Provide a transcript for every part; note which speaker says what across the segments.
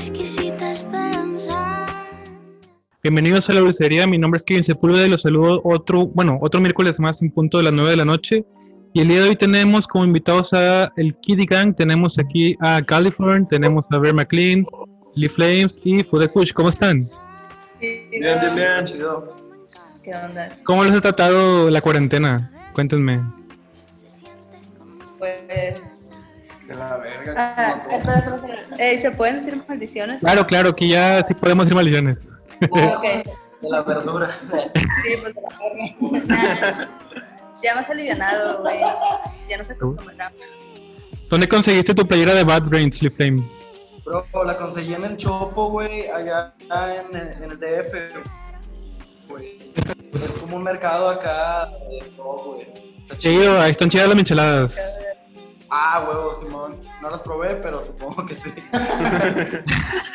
Speaker 1: exquisita esperanza.
Speaker 2: Bienvenidos a la dulcería, mi nombre es Kevin Sepúlveda y los saludo otro, bueno, otro miércoles más en punto de las 9 de la noche. Y el día de hoy tenemos como invitados a el Kiddy Gang, tenemos aquí a California, tenemos a Ver McLean, Lee Flames y Fudecush. ¿Cómo están?
Speaker 3: Bien, bien, bien. Chido.
Speaker 4: ¿Qué onda?
Speaker 2: ¿Cómo les ha tratado la cuarentena? Cuéntenme.
Speaker 4: Pues.
Speaker 3: De la verga.
Speaker 4: Ah,
Speaker 3: como
Speaker 4: espera, espera, espera. Ey, ¿Se pueden decir maldiciones?
Speaker 2: Claro, claro, aquí ya sí podemos ir maldiciones.
Speaker 4: Ah.
Speaker 3: De la verdura.
Speaker 4: Sí, pues de la. Nah, Ya más alivianado, güey. Ya no se acostumbramos.
Speaker 2: ¿Dónde conseguiste tu playera de Bad Brains, Lee Flame?
Speaker 3: Bro, la conseguí en el Chopo, güey, allá en el, en el DF, güey. Es como un mercado acá de todo, güey. Está chido.
Speaker 2: Chido, ahí están chidas las micheladas.
Speaker 3: Ah, huevo, Simón. No las probé, pero supongo que sí.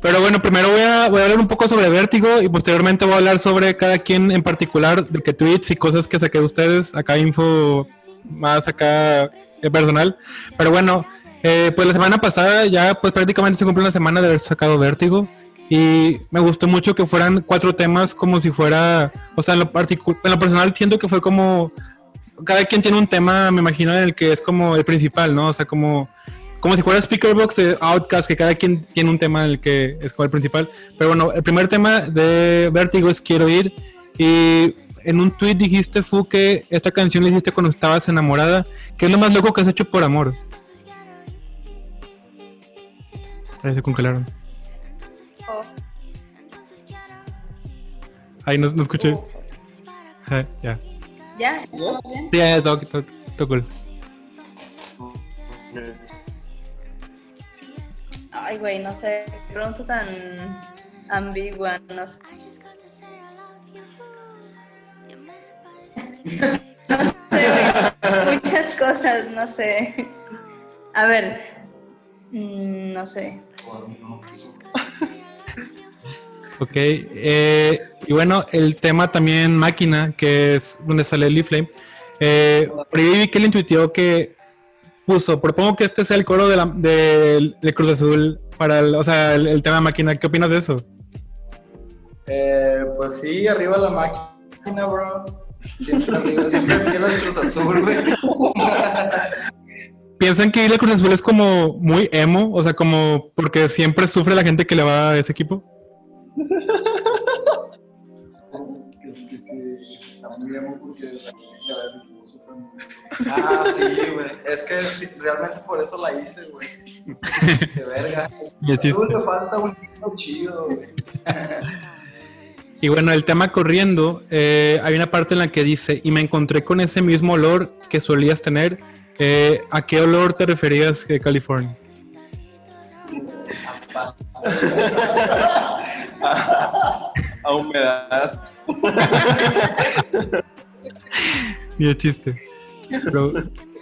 Speaker 2: Pero bueno, primero voy a, voy a hablar un poco sobre Vértigo y posteriormente voy a hablar sobre cada quien en particular, de qué tweets y cosas que saqué de ustedes. Acá info más acá eh, personal. Pero bueno, eh, pues la semana pasada ya pues prácticamente se cumple una semana de haber sacado Vértigo. Y me gustó mucho que fueran cuatro temas como si fuera, o sea, en lo, en lo personal siento que fue como, cada quien tiene un tema, me imagino, en el que es como el principal, ¿no? O sea, como como si fuera Speakerbox de Outcast, que cada quien tiene un tema en el que es como el principal. Pero bueno, el primer tema de Vértigo es Quiero ir. Y en un tweet dijiste, Fu, que esta canción la hiciste cuando estabas enamorada. ¿Qué es lo más loco que has hecho por amor? Ahí se congelaron.
Speaker 4: Oh,
Speaker 2: Ahí no, no escuché.
Speaker 4: oh.
Speaker 2: Ya.
Speaker 4: ¿Ya? ¿Estamos bien?
Speaker 2: Sí, ya, ya, todo, todo- todo cool.
Speaker 4: Ay, güey, no sé. Qué pregunta tan ambigua. No sé. No sé, güey. Muchas cosas, no sé. A ver. mm, No sé.
Speaker 2: Ok, eh, y bueno, el tema también máquina, que es donde sale Lee Flame. Eh, por ahí vi que le intuitió que puso, propongo que este sea el coro de, la, de, de Cruz Azul para el, o sea, el, el tema máquina. ¿Qué opinas de eso?
Speaker 3: Eh, pues sí, arriba la máquina, bro. Siempre arriba, siempre fiel al Cruz Azul, güey.
Speaker 2: ¿Piensan que ir a Cruz Azul es como muy emo? O sea, como porque siempre sufre la gente que le va a ese equipo.
Speaker 3: está muy emo porque la veces no sufre mucho. Ah, sí, güey. Es que sí, realmente por eso la hice, güey. De verga.
Speaker 2: Y el chiste.
Speaker 3: Le falta un chido, güey.
Speaker 2: Y bueno, el tema corriendo, eh, hay una parte en la que dice, y me encontré con ese mismo olor que solías tener. Eh, ¿A qué olor te referías, eh, California?
Speaker 5: a humedad.
Speaker 2: Y el chiste. Pero,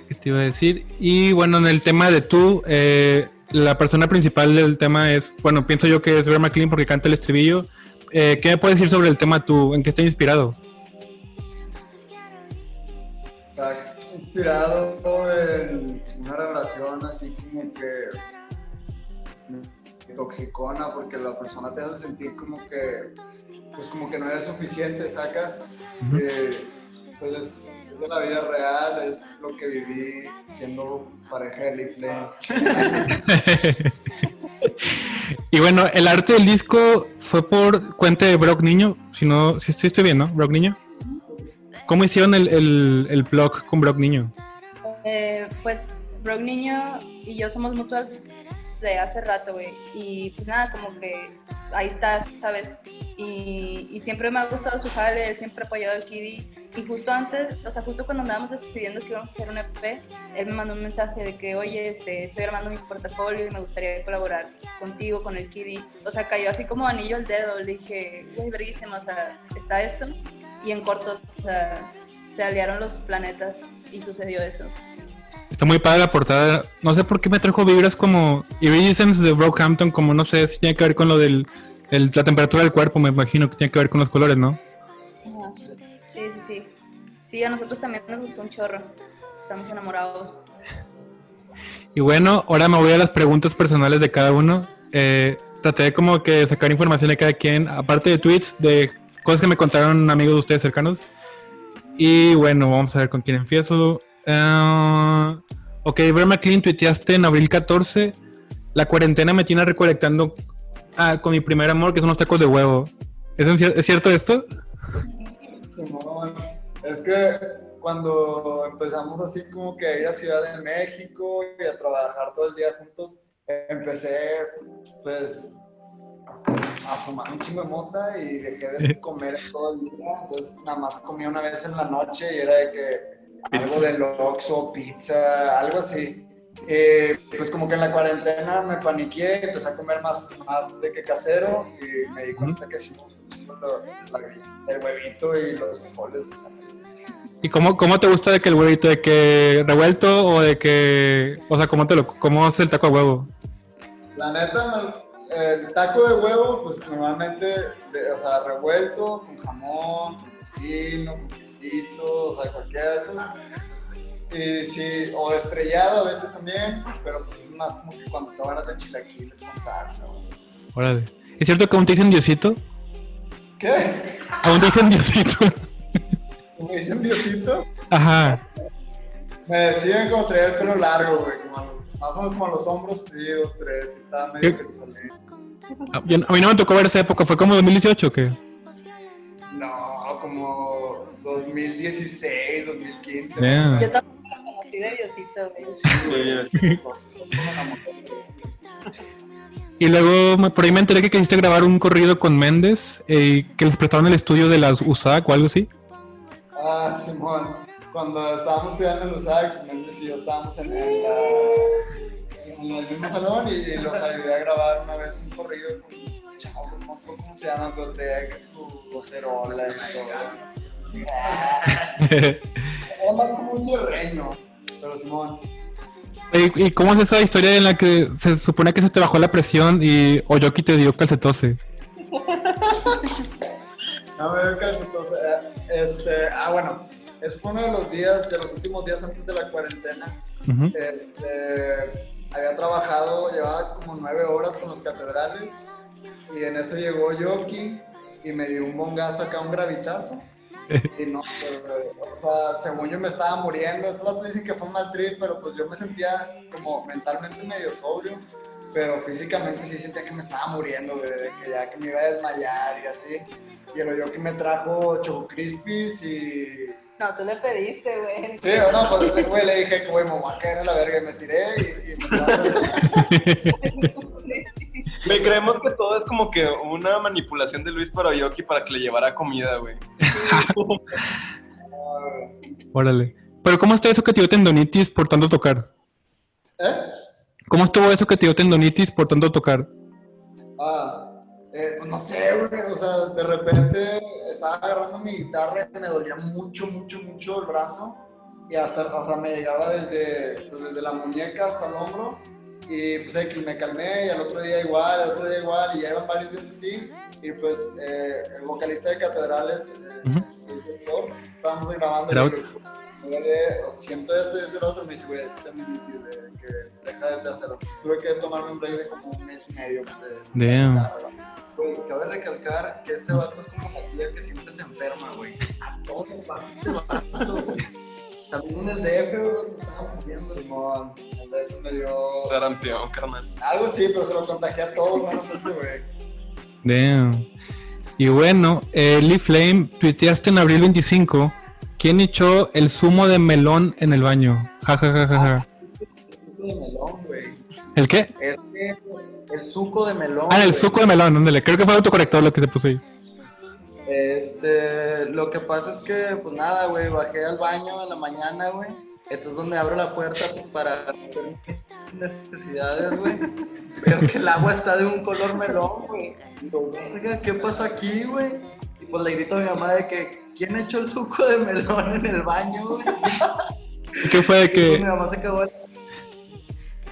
Speaker 2: ¿qué te iba a decir? Y bueno, en el tema de tú, eh, la persona principal del tema es, bueno, pienso yo que es Bear McLean porque canta el estribillo. Eh, ¿Qué me puedes decir sobre el tema tú? ¿En qué está inspirado?
Speaker 6: Está inspirado en una relación así como que toxicona porque la persona te hace sentir como que pues como que no eres suficiente, sacas. Eh, pues es, es de la vida real, es lo que viví siendo pareja de Flame.
Speaker 2: y bueno, el arte del disco fue por cuenta de Brock Niño. Si no, si estoy bien, ¿no? Brock Niño. ¿Cómo hicieron el, el, el blog con Brock Niño?
Speaker 4: Eh, pues Brock Niño y yo somos mutuas de hace rato, güey. Y pues nada, como que ahí estás, ¿sabes? Y, y siempre me ha gustado su jale, siempre ha apoyado al Kiddy. Y justo antes, o sea, justo cuando andábamos decidiendo que íbamos a hacer un EP, él me mandó un mensaje de que, oye, este, estoy armando mi portafolio y me gustaría colaborar contigo, con el Kiddy. O sea, cayó así como anillo al dedo. Le dije, güey, verguísima, o sea, está esto. Y en cortos, o sea, se aliaron los planetas y sucedió eso.
Speaker 2: Está muy padre la portada. No sé por qué me trajo vibras como Iridescence de Brockhampton, como no sé si tiene que ver con lo del el- la temperatura del cuerpo, me imagino que tiene que ver con los colores, ¿no?
Speaker 4: Sí, sí, sí. Sí, a nosotros también nos gustó un chorro. Estamos enamorados.
Speaker 2: Y bueno, ahora me voy a las preguntas personales de cada uno. eh, traté de como que sacar información de cada quien, aparte de tweets, de cosas que me contaron amigos de ustedes cercanos. Y bueno, vamos a ver con quién empiezo. Ah, ok, Ver McLean tuiteaste en abril 14. La cuarentena me tiene recolectando ah, con mi primer amor, que son los tacos de huevo. ¿Es, en cier- ¿es cierto esto?
Speaker 6: Simón, es que cuando empezamos así como que a ir a Ciudad de México y a trabajar todo el día juntos, empecé pues a fumar un chingo de mota y dejé de comer todo el día, entonces nada más comía una vez en la noche y era de que algo de Oxxo, pizza, algo así. Eh, pues como que en la cuarentena me paniqué, empecé a comer más, más de que casero y me di cuenta que sí el huevito y los frijoles.
Speaker 2: ¿Y cómo, cómo te gusta de que el huevito, de que revuelto o de que, o sea, cómo te lo, cómo es el taco de huevo?
Speaker 6: La neta, el taco de huevo, pues normalmente, o sea, revuelto, con jamón, con tocino, con sea, cualquiera de esos. Y sí, o estrellado a veces también, pero pues es más como que cuando te van de chilaquiles con salsa. o.
Speaker 2: Órale. ¿Es cierto que aún te dicen Diosito?
Speaker 6: ¿Qué?
Speaker 2: Aún te dicen Diosito.
Speaker 6: ¿Me dicen Diosito?
Speaker 2: Ajá.
Speaker 6: Me decían como traía el pelo largo, güey, a más o menos como a los hombros, sí, dos, tres, y estaba medio. Jerusalén.
Speaker 2: A yo- a mí no me tocó ver esa época, fue como 2018 o qué?
Speaker 6: No, como 2016, 2015.
Speaker 2: Yeah.
Speaker 4: Yo tampoco lo conocí de Diosito, güey.
Speaker 2: Y luego por ahí me enteré que quisiste grabar un corrido con Méndez, eh, que les prestaron el estudio de las USAC o algo así.
Speaker 6: Ah, Simón, cuando estábamos estudiando en USAC, Méndez y yo estábamos en, en la- en el mismo salón y, y los ayudé a grabar una vez un corrido con un chavo, no cómo se llama, pero traía que su vocerola y todo. Era más como un cierreño, pero Simón.
Speaker 2: ¿Y, y cómo es esa historia en la que se supone que se te bajó la presión y Oyoki te dio calcetose?
Speaker 6: No me veo calcetosa. eh, Este, ah, bueno, es uno de los días, de los últimos días antes de la cuarentena. Este, había trabajado, llevaba como nueve horas con los catedrales y en eso llegó Yoki y me dio un bongazo acá, un gravitazo. Y no, o sea, según yo me estaba muriendo. Estos vatos dicen que fue un mal trip, pero pues yo me sentía como mentalmente medio sobrio, pero físicamente sí sentía que me estaba muriendo, güey, que ya que me iba a desmayar y así. Y el Yoki me trajo Choco Crispies y
Speaker 4: No, tú le pediste, güey.
Speaker 6: Sí, no, pues güey, le dije que güey, me voy a caer en la verga y me tiré y, y me
Speaker 5: Güey, creemos que todo es como que una manipulación de Luis para Yoki para que le llevara comida, güey.
Speaker 2: Órale. Pero ¿cómo está eso que te dio tendonitis por tanto tocar?
Speaker 6: ¿Eh?
Speaker 2: ¿Cómo estuvo eso que te dio tendonitis por tanto tocar?
Speaker 6: Ah, eh, pues no sé, güey, o sea, de repente estaba agarrando mi guitarra y me dolía mucho, mucho, mucho el brazo y hasta, o sea, me llegaba desde, pues, desde la muñeca hasta el hombro y pues que me calmé y al otro día igual, al otro día igual y ya iban varios días así y pues eh, el vocalista de Catedrales, eh,
Speaker 2: Ujú.
Speaker 6: es el doctor, estábamos grabando y
Speaker 2: Era
Speaker 6: le
Speaker 2: otro.
Speaker 6: dije, me duele, o sea, siento esto y esto y lo otro, me dice, güey, es tendinitis, de que deja de hacerlo. Pues, tuve que tomarme un break de como un mes y medio. De,
Speaker 2: Damn.
Speaker 3: Güey, cabe recalcar que este vato es como la tía que siempre se enferma, güey. A todos pasa este vato, güey. También en el DF, güey, estábamos viendo.
Speaker 6: Simón, el eso me dio.
Speaker 5: Sarampión, carnal.
Speaker 6: Algo sí, pero se lo contagié a todos menos a este güey.
Speaker 2: Damn. Y bueno, eh, Lee Flame, tuiteaste en abril 25. ¿Quién echó el zumo de melón en el baño? Ja, ja, ja, ja, ja.
Speaker 3: suco de melón, güey.
Speaker 2: ¿El qué?
Speaker 3: Es que el suco de melón.
Speaker 2: Ah, el
Speaker 3: güey.
Speaker 2: suco de melón, ándale. Creo que fue el autocorrector lo que te puse ahí.
Speaker 3: Este, lo que pasa es que, pues nada, güey, bajé al baño en la mañana, güey. Entonces, donde abro la puerta para hacer necesidades, güey. Veo que el agua está de un color melón, güey. Digo, verga, ¿qué pasó aquí, güey? Y pues le grito a mi mamá de que, ¿quién echó el suco de melón en el baño, güey?
Speaker 2: ¿Qué fue de
Speaker 3: Y pues,
Speaker 2: que
Speaker 3: mi mamá se cagó.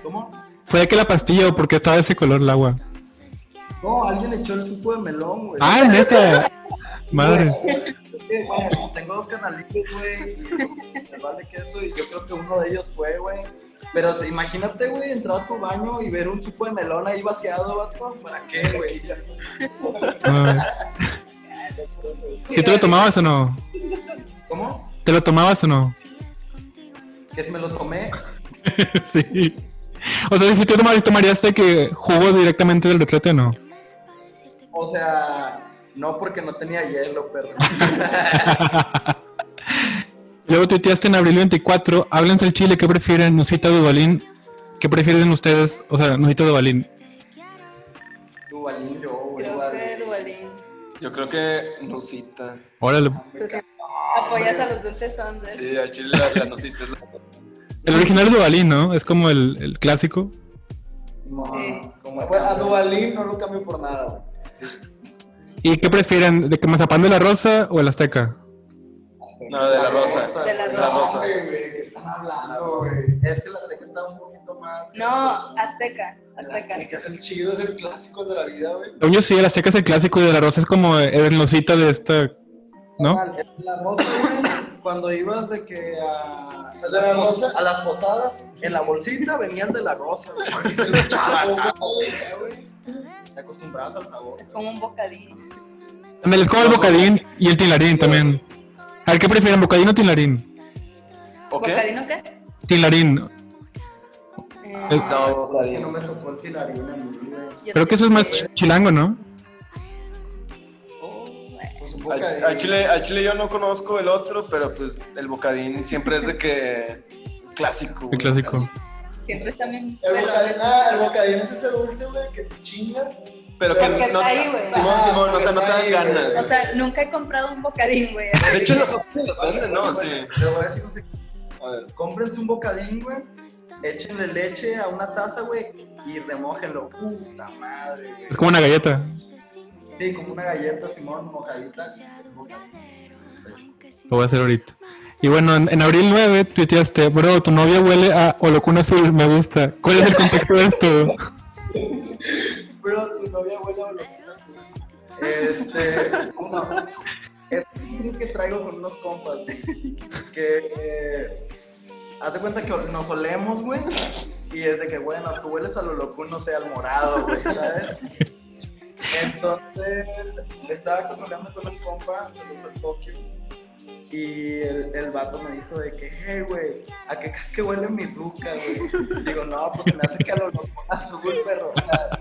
Speaker 3: ¿Cómo?
Speaker 2: fue de que la pastilla o porque estaba de ese color el agua?
Speaker 3: No, alguien echó el suco de melón, güey.
Speaker 2: Ah, neta. Madre.
Speaker 3: Bueno, tengo dos canalitos, güey, me vale queso, y yo creo que uno de ellos fue, güey. Pero imagínate, güey, entrar a tu baño y ver un suco de melón ahí vaciado, vato, ¿para qué, güey?
Speaker 2: Madre. ¿Y te lo tomabas o no?
Speaker 3: ¿Cómo?
Speaker 2: ¿Te lo tomabas o no?
Speaker 3: Que si me lo tomé,
Speaker 2: sí. O sea, si tú tomarías, tomarías de que jugo directamente del retrete o no.
Speaker 3: o sea, no porque no tenía hielo, pero...
Speaker 2: Luego tuiteaste en abril 24, háblense el chile, ¿qué prefieren? Nusita Duvalín. ¿Qué prefieren ustedes? O sea, Nusita Duvalín.
Speaker 3: Duvalín yo, güey,
Speaker 4: Creo que Duvalín.
Speaker 5: Yo creo que Nusita.
Speaker 2: Órale.
Speaker 4: Sí apoyas a los dulces ondas.
Speaker 5: Sí, a Chile la, la Nusita es la.
Speaker 2: El original es Duvalín, ¿no? Es como el, el clásico.
Speaker 6: No,
Speaker 4: Sí.
Speaker 6: como, bueno, a Duvalín no lo cambio por nada, güey.
Speaker 2: ¿Y qué prefieren? ¿De que Mazapán de la Rosa o el Azteca?
Speaker 5: No, de la rosa.
Speaker 4: De la
Speaker 5: La rosa.
Speaker 6: Güey, güey, ¿qué están hablando, güey?
Speaker 3: Es que la seca está un poquito más...
Speaker 4: No, Azteca.
Speaker 6: El
Speaker 4: Azteca.
Speaker 6: Azteca es el chido, es el clásico de la vida, güey.
Speaker 2: Yo sí, el Azteca es el clásico y de la Rosa es como el Nusita de esta... ¿No?
Speaker 3: La rosa, güey, cuando ibas de que a,
Speaker 6: ¿El de la rosa?
Speaker 3: a las posadas, en la bolsita venían de la rosa, güey. Porque se güey. Te acostumbrabas al sabor.
Speaker 4: Es como un bocadillo.
Speaker 2: También es como el Bocadín y el Tilarín también. A ver, ¿qué prefieren, Bocadín o Tilarín?
Speaker 5: ¿O qué?
Speaker 2: Tilarín.
Speaker 4: Eh,
Speaker 2: El-
Speaker 5: No,
Speaker 3: Es que no me tocó el tilarín a mí, güey.
Speaker 4: yo
Speaker 2: Creo que eso es más chilango, ¿no?
Speaker 6: Pues un
Speaker 5: Al, Chile, al Chile yo no conozco el otro, pero pues el bocadín siempre es de que clásico.
Speaker 2: El clásico.
Speaker 4: Siempre también.
Speaker 6: El
Speaker 4: pero-
Speaker 6: bocadín, ah, el bocadín es ese dulce, güey, que te chingas.
Speaker 5: Pero que
Speaker 4: Porque
Speaker 5: no.
Speaker 4: está ahí, güey.
Speaker 5: Simón, Simón, o sea, no te dan ganas.
Speaker 4: O sea, nunca he comprado un bocadín, güey.
Speaker 5: De hecho, los otros los venden, ¿no? Sí.
Speaker 3: Le voy a decir
Speaker 5: ver.
Speaker 3: Cómprense un bocadín, güey. Échenle leche a una taza, güey, y remójenlo. Puta madre, güey.
Speaker 2: Es como una galleta.
Speaker 3: Sí, como una galleta, Simón, mojadita.
Speaker 2: Lo voy a hacer ahorita. Y bueno, en, en abril 9 tuiteaste, bro, tu novia huele a holocuna azul, me gusta. ¿Cuál es el contexto de esto?
Speaker 3: Pero tu novia huele a olor azul. Este, uno, este es un trip que traigo con unos compas. Que, eh, haz de cuenta que nos olemos, güey. Y es de que, bueno, tú hueles a lo loco, no sé, al morado, güey, ¿sabes? Entonces, estaba cotorreando con un compa, se lo al Tokio. Y el, el vato me dijo de que, hey, güey, ¿a qué crees que huele mi ruca, güey? Digo, no, pues se me hace que a lo loco azul, perro. O sea,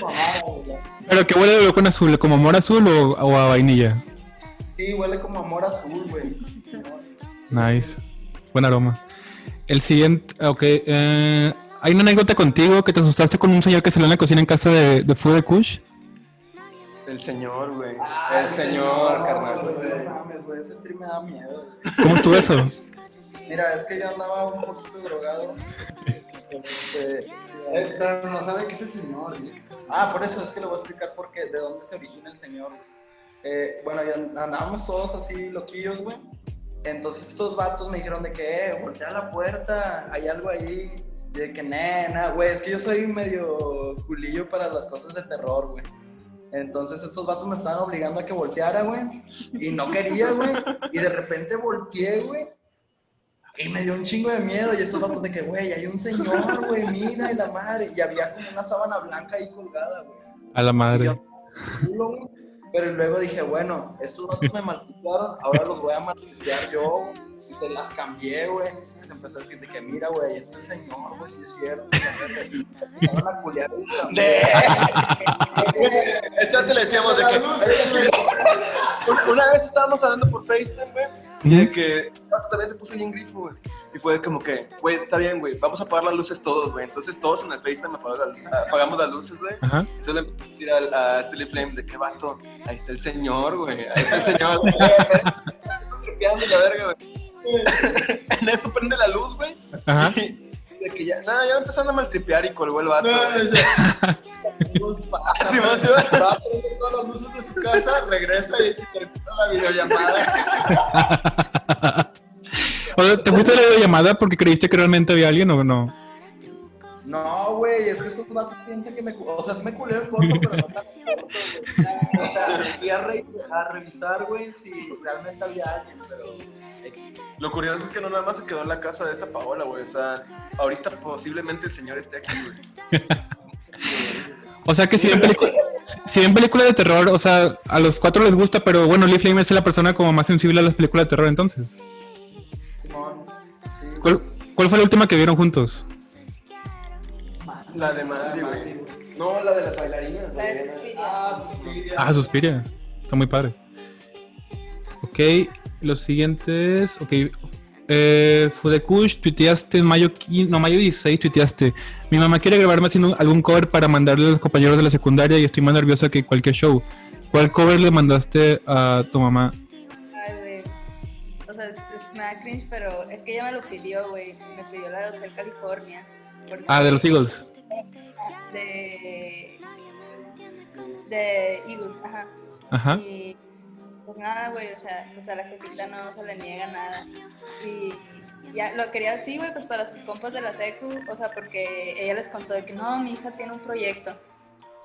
Speaker 3: mamada, güey.
Speaker 2: ¿Pero que huele a holocuna azul? ¿Como amor azul o, o a vainilla?
Speaker 3: Sí, huele como amor azul, güey.
Speaker 2: Nice. Buen aroma. El siguiente, ok. eh, Hay una anécdota contigo que te asustaste con un señor que salió en la cocina en casa de, de Food de Kush.
Speaker 5: El señor, güey.
Speaker 3: Ah,
Speaker 5: el señor, carnal.
Speaker 3: güey, No mames, güey, ese trip me da miedo. güey.
Speaker 2: ¿Cómo estuvo eso?
Speaker 3: Mira, es que yo andaba un poquito drogado. Este,
Speaker 6: Eh, pero no sabe qué es el señor, güey.
Speaker 3: Ah, por eso es que le voy a explicar por qué, de dónde se origina el señor. güey. Eh, bueno, ya andábamos todos así loquillos, güey. Entonces estos vatos me dijeron de que, eh, voltea la puerta, hay algo ahí. Y de que, nena, güey, es que yo soy medio culillo para las cosas de terror, güey. Entonces estos vatos me estaban obligando a que volteara, güey. Y no quería, güey. Y de repente volteé, güey. Y me dio un chingo de miedo. Y estos vatos de que, güey, hay un señor, güey, mira, y la madre. Y había como una sábana blanca ahí colgada, güey.
Speaker 2: A la
Speaker 3: Y
Speaker 2: madre.
Speaker 3: yo. Pero luego dije, bueno, estos vatos me maltrataron, ahora los voy a maltratar yo. Se las cambié, güey. Se empezó a decir de que, mira, güey, ahí está el señor, güey, sí es cierto. A culiar también.
Speaker 5: Esto te le decíamos de que. Una vez estábamos hablando por FaceTime, güey. Y de que también se puso bien grifo, güey. Y fue como que, güey, está bien, güey, vamos a apagar las luces todos, güey. Entonces todos en el FaceTime apagamos las, apagamos las luces, güey. Entonces le empecé a decir al- a, Steely Flame de que vato, ahí está el señor, güey. Ahí está el señor. Tripeando la verga, güey. En eso prende la luz, güey.
Speaker 2: Ajá.
Speaker 5: Y de que ya, nada, ya empezaron a maltripear y colgó el vato.
Speaker 6: No, no
Speaker 5: Simón.
Speaker 6: Va a prender todas las luces de su casa, regresa y termina la videollamada.
Speaker 2: O sea, ¿Te fuiste a la videollamada porque creíste que realmente había alguien o no?
Speaker 3: No, güey, es que estos vatos piensan que me... O sea, sí me culé en corto, pero no tan corto, güey. O sea, fui a, re- a revisar, güey, si realmente había alguien, pero...
Speaker 5: Lo curioso es que no nada más se quedó en la casa de esta Paola, güey. O sea, ahorita posiblemente el señor esté aquí, güey.
Speaker 2: O sea que si ven, pelicu- si ven películas de terror, o sea, a los cuatro les gusta, pero bueno, Lee Flame es la persona como más sensible a las películas de terror entonces.
Speaker 3: Simón, sí, güey.
Speaker 2: ¿Cuál, cuál fue la última que vieron juntos?
Speaker 5: La de Mandy, güey. No, la de las bailarinas,
Speaker 4: La de. Suspiria.
Speaker 3: Ah, Suspiria.
Speaker 2: Ah, Suspiria. Está muy padre. Ok, los siguientes. Ok. Eh, Fudekush, tuiteaste en mayo, quin- no, mayo 16, tuiteaste. Mi mamá quiere grabarme haciendo algún cover para mandarle a los compañeros de la secundaria y estoy más nerviosa que cualquier show. ¿Cuál cover le mandaste a tu mamá?
Speaker 4: Ay, güey. O sea, es, es- me da cringe, pero es que ella me lo pidió, güey. Me pidió la de Hotel California.
Speaker 2: Ah, de los Eagles.
Speaker 4: De. De Eagles, ajá.
Speaker 2: Ajá.
Speaker 4: Y pues nada, güey, o sea, pues a la jefita no se le niega nada. Y ya lo quería así, güey, pues para sus compas de la secu, o sea, porque ella les contó de que no, mi hija tiene un proyecto.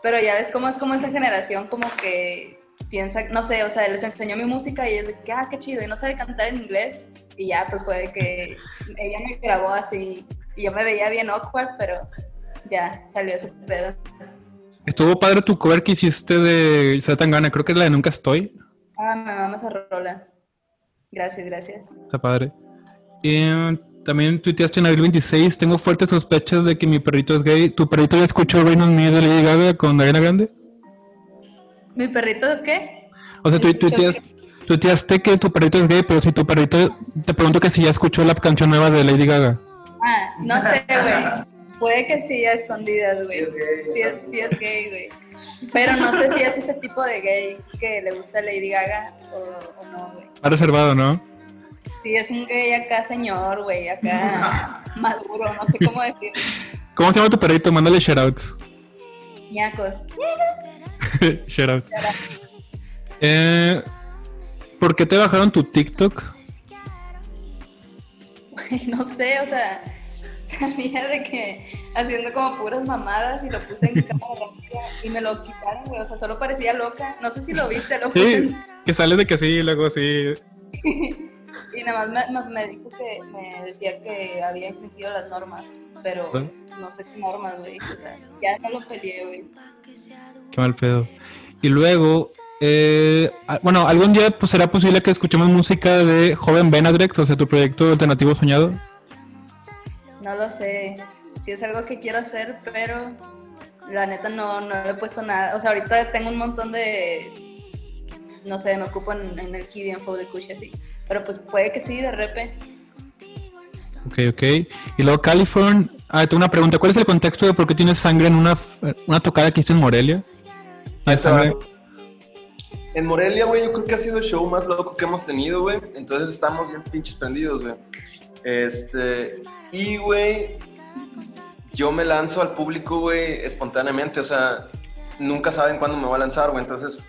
Speaker 4: Pero ya ves cómo es como esa generación como que piensa, no sé, o sea, les enseñó mi música y ellos de que, ah, qué chido, y no sabe cantar en inglés. Y ya, pues fue de que ella me grabó así y yo me veía bien awkward, pero ya salió ese pedo.
Speaker 2: Estuvo padre tu cover que hiciste de Satangana, creo que es la de Nunca Estoy.
Speaker 4: Ah, me mama esa rola. Gracias, gracias.
Speaker 2: Está padre. Y también tuiteaste en abril 26. Tengo fuertes sospechas de que mi perrito es gay. ¿Tu perrito ya escuchó Rain on Me de Lady Gaga con Ariana Grande?
Speaker 4: ¿Mi perrito qué?
Speaker 2: O sea, tú tuiteas- tuiteaste que tu perrito es gay, pero si tu perrito. Te pregunto que si ya escuchó la canción nueva de Lady Gaga.
Speaker 4: Ah, no sé, güey. Puede que sí a escondidas, güey.
Speaker 3: Sí es gay,
Speaker 4: Sí es, sí es gay, güey. Pero no sé si es ese tipo de gay que le gusta Lady Gaga o, o no, güey.
Speaker 2: Ha reservado, ¿no?
Speaker 4: Sí, es un gay acá señor, güey, acá maduro, no sé cómo decir.
Speaker 2: ¿Cómo se llama tu perrito? Mándale shoutouts.
Speaker 4: ñacos.
Speaker 2: Shoutout. Eh, ¿Por qué te bajaron tu TikTok?
Speaker 4: No sé, o sea, sabía de que haciendo como puras mamadas y lo puse en cámara y me lo quitaron, güey, o sea, solo parecía loca. No sé si lo viste, lo puse
Speaker 2: Sí, que sales de que sí, luego sí.
Speaker 4: Y nada más me, me- dijo que me decía que había infringido las normas, pero
Speaker 2: ¿Eh?
Speaker 4: no sé qué normas, güey. O sea, ya no lo peleé, güey.
Speaker 2: Qué mal pedo. Y luego, eh, ah, bueno, algún día pues será posible que escuchemos música de Joven Benadrex, o sea, tu proyecto alternativo soñado.
Speaker 4: No lo sé. Sí es algo que quiero hacer, pero la neta no, no le he puesto nada. O sea, ahorita tengo un montón de. No sé, me ocupo en, en el Kid Info de Kush así. Pero pues puede que sí, de repente.
Speaker 2: Ok, ok. Y luego California. Ah, tengo una pregunta. ¿Cuál es el contexto de por qué tienes sangre en una, una tocada que hiciste en Morelia? ¿Tienes sangre?
Speaker 5: En Morelia, güey, yo creo que ha sido el show más loco que hemos tenido, güey. Entonces estamos bien pinches prendidos, güey. Este. Y, güey, yo me lanzo al público, güey, espontáneamente. O sea, nunca saben cuándo me voy a lanzar, güey. Entonces,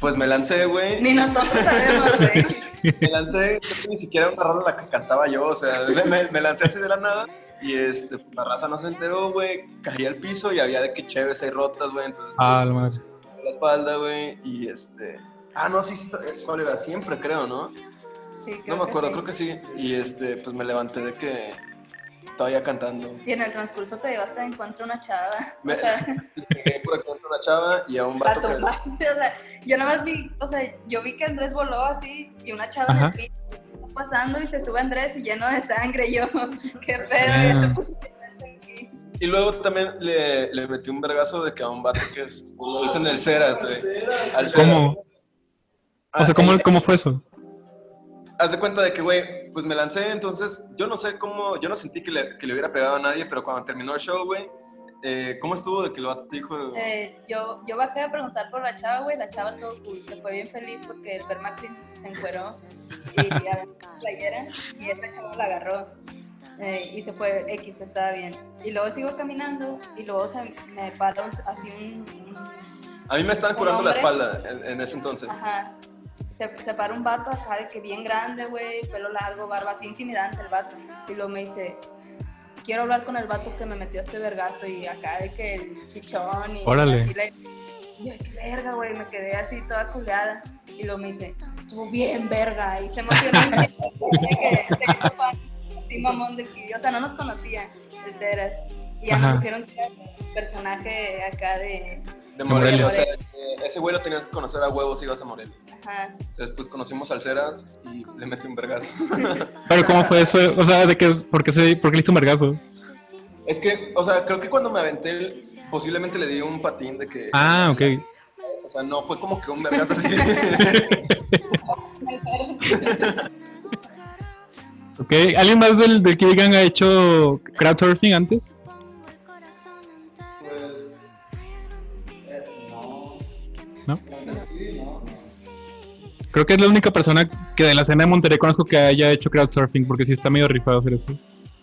Speaker 5: pues me lancé, güey.
Speaker 4: Ni nosotros sabemos, güey.
Speaker 5: Me lancé, creo que ni siquiera una rola la que cantaba yo, o sea, me, lancé así de la nada y este, la raza no se enteró, güey, caí al piso y había de que chéves ahí rotas, güey, entonces
Speaker 2: Ah, lo más.
Speaker 5: pues, la espalda, güey, y este, ah, no, sí, sí. Siempre, creo, ¿no?
Speaker 4: Sí,
Speaker 5: No me acuerdo,
Speaker 4: sí.
Speaker 5: creo que sí, y este, pues me levanté de que todavía cantando.
Speaker 4: Y en el transcurso te llevaste de encuentro una chava.
Speaker 5: Me-
Speaker 4: O sea,
Speaker 5: Llegué por accidente a una chava y a un
Speaker 4: la
Speaker 5: vato que...
Speaker 4: tumbaste. O sea, yo nada más vi, o sea, yo vi que Andrés voló así y una chava en el piso está pasando y se sube Andrés y lleno de sangre. Y yo, qué pedo,
Speaker 2: Ah.
Speaker 4: ya se puso aquí.
Speaker 5: Y luego también le, le metí un vergazo de que a un vato que es, en el Ceras, güey. Al Ceras.
Speaker 2: ¿Cómo? O sea,
Speaker 5: Ah,
Speaker 2: ¿cómo,
Speaker 5: eh,
Speaker 2: cómo fue eso?
Speaker 5: Haz de cuenta de que, güey, pues me lancé, entonces yo no sé cómo, yo no sentí que le, que le hubiera pegado a nadie, pero cuando terminó el show, güey, eh, ¿cómo estuvo de que te dijo?
Speaker 4: Eh, yo, yo bajé a preguntar por la chava, güey, la chava todo cool, se fue bien feliz porque el Fermaxin se encueró y a la playera y esta chava la agarró eh, y se fue X, estaba bien. Y luego sigo caminando y luego se me paró así un, un-
Speaker 5: A mí me estaban
Speaker 4: ¿Un
Speaker 5: curando la
Speaker 4: hombre?
Speaker 5: espalda en, en ese entonces.
Speaker 4: ajá, se, se para un vato acá de que bien grande, güey, pelo largo, barba, así intimidante el vato. Y luego me dice, quiero hablar con el vato que me metió este vergazo y acá de que el chichón y
Speaker 2: Órale.
Speaker 4: así le- y yo, qué verga, güey, me quedé así toda culeada. Y luego me dice, estuvo bien verga, y se emocionó un de que se hizo fan, así mamón de que, o sea, no nos conocía el Ceras. Y ya
Speaker 2: Ajá.
Speaker 4: nos dijeron que era un personaje acá de,
Speaker 5: De
Speaker 2: Morelia.
Speaker 5: Morelia, o sea, ese güey lo tenías que conocer a huevos si ibas a Morelia.
Speaker 4: ajá,
Speaker 5: Después conocimos al Ceras y le metí un vergazo.
Speaker 2: Pero ¿cómo fue eso? O sea, ¿de qué, por, qué se, ¿por qué le hizo un vergazo?
Speaker 5: es que, o sea, creo que cuando me aventé, posiblemente le di un patín de que.
Speaker 2: Ah, ok.
Speaker 5: O sea, no fue como que un vergazo así.
Speaker 2: Ok, ¿alguien más del, del Kid Gang ha hecho crowdsurfing antes? Creo que es la única persona que de la escena de Monterrey conozco que haya hecho crowdsurfing, porque sí está medio rifado hacer eso.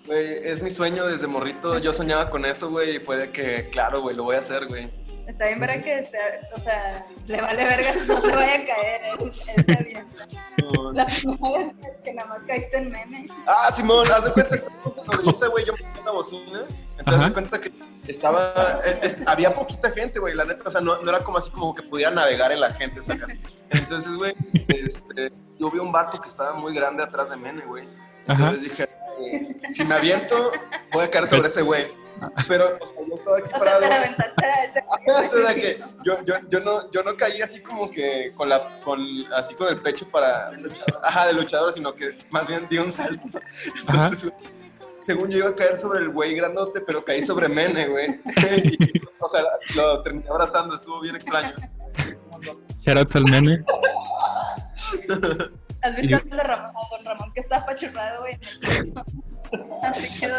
Speaker 5: Güey, es mi sueño desde morrito. Yo soñaba con eso, güey, y fue de que, claro, güey, lo voy a hacer, güey.
Speaker 4: Está bien verga que, sea- o sea, le vale verga si no te vaya a caer ese día. La primera vez que nada más caíste en mene.
Speaker 5: Ah, Simón, haz de cuenta, Nodriza, güey, yo me puse una bocina, entonces haz cuenta que estaba, eh, es- había poquita gente, güey, la neta, o sea, no, no era como así como que pudiera navegar en la gente. Entonces, güey, este, yo vi un vato que estaba muy grande atrás de Mene, güey.
Speaker 2: Ajá.
Speaker 5: Entonces dije, eh, si me aviento, voy a caer sobre ese güey. Pero, o sea, yo estaba aquí
Speaker 4: O sea,
Speaker 5: parado.
Speaker 4: te la aventaste a ese.
Speaker 5: Ajá, o sea, de que yo, yo, yo, no, yo no caí así como que con la, con, así con el pecho para, ajá, de luchador, sino que más bien di un salto. Entonces, según yo iba a caer sobre el güey grandote, pero caí sobre Mene, güey. Y, o sea, lo terminé abrazando, estuvo bien extraño.
Speaker 2: Shoutouts al meme.
Speaker 4: ¿Has visto
Speaker 2: Y-
Speaker 4: Ramón, a don Ramón que está apachurrado, güey? en el piso? Así quedó.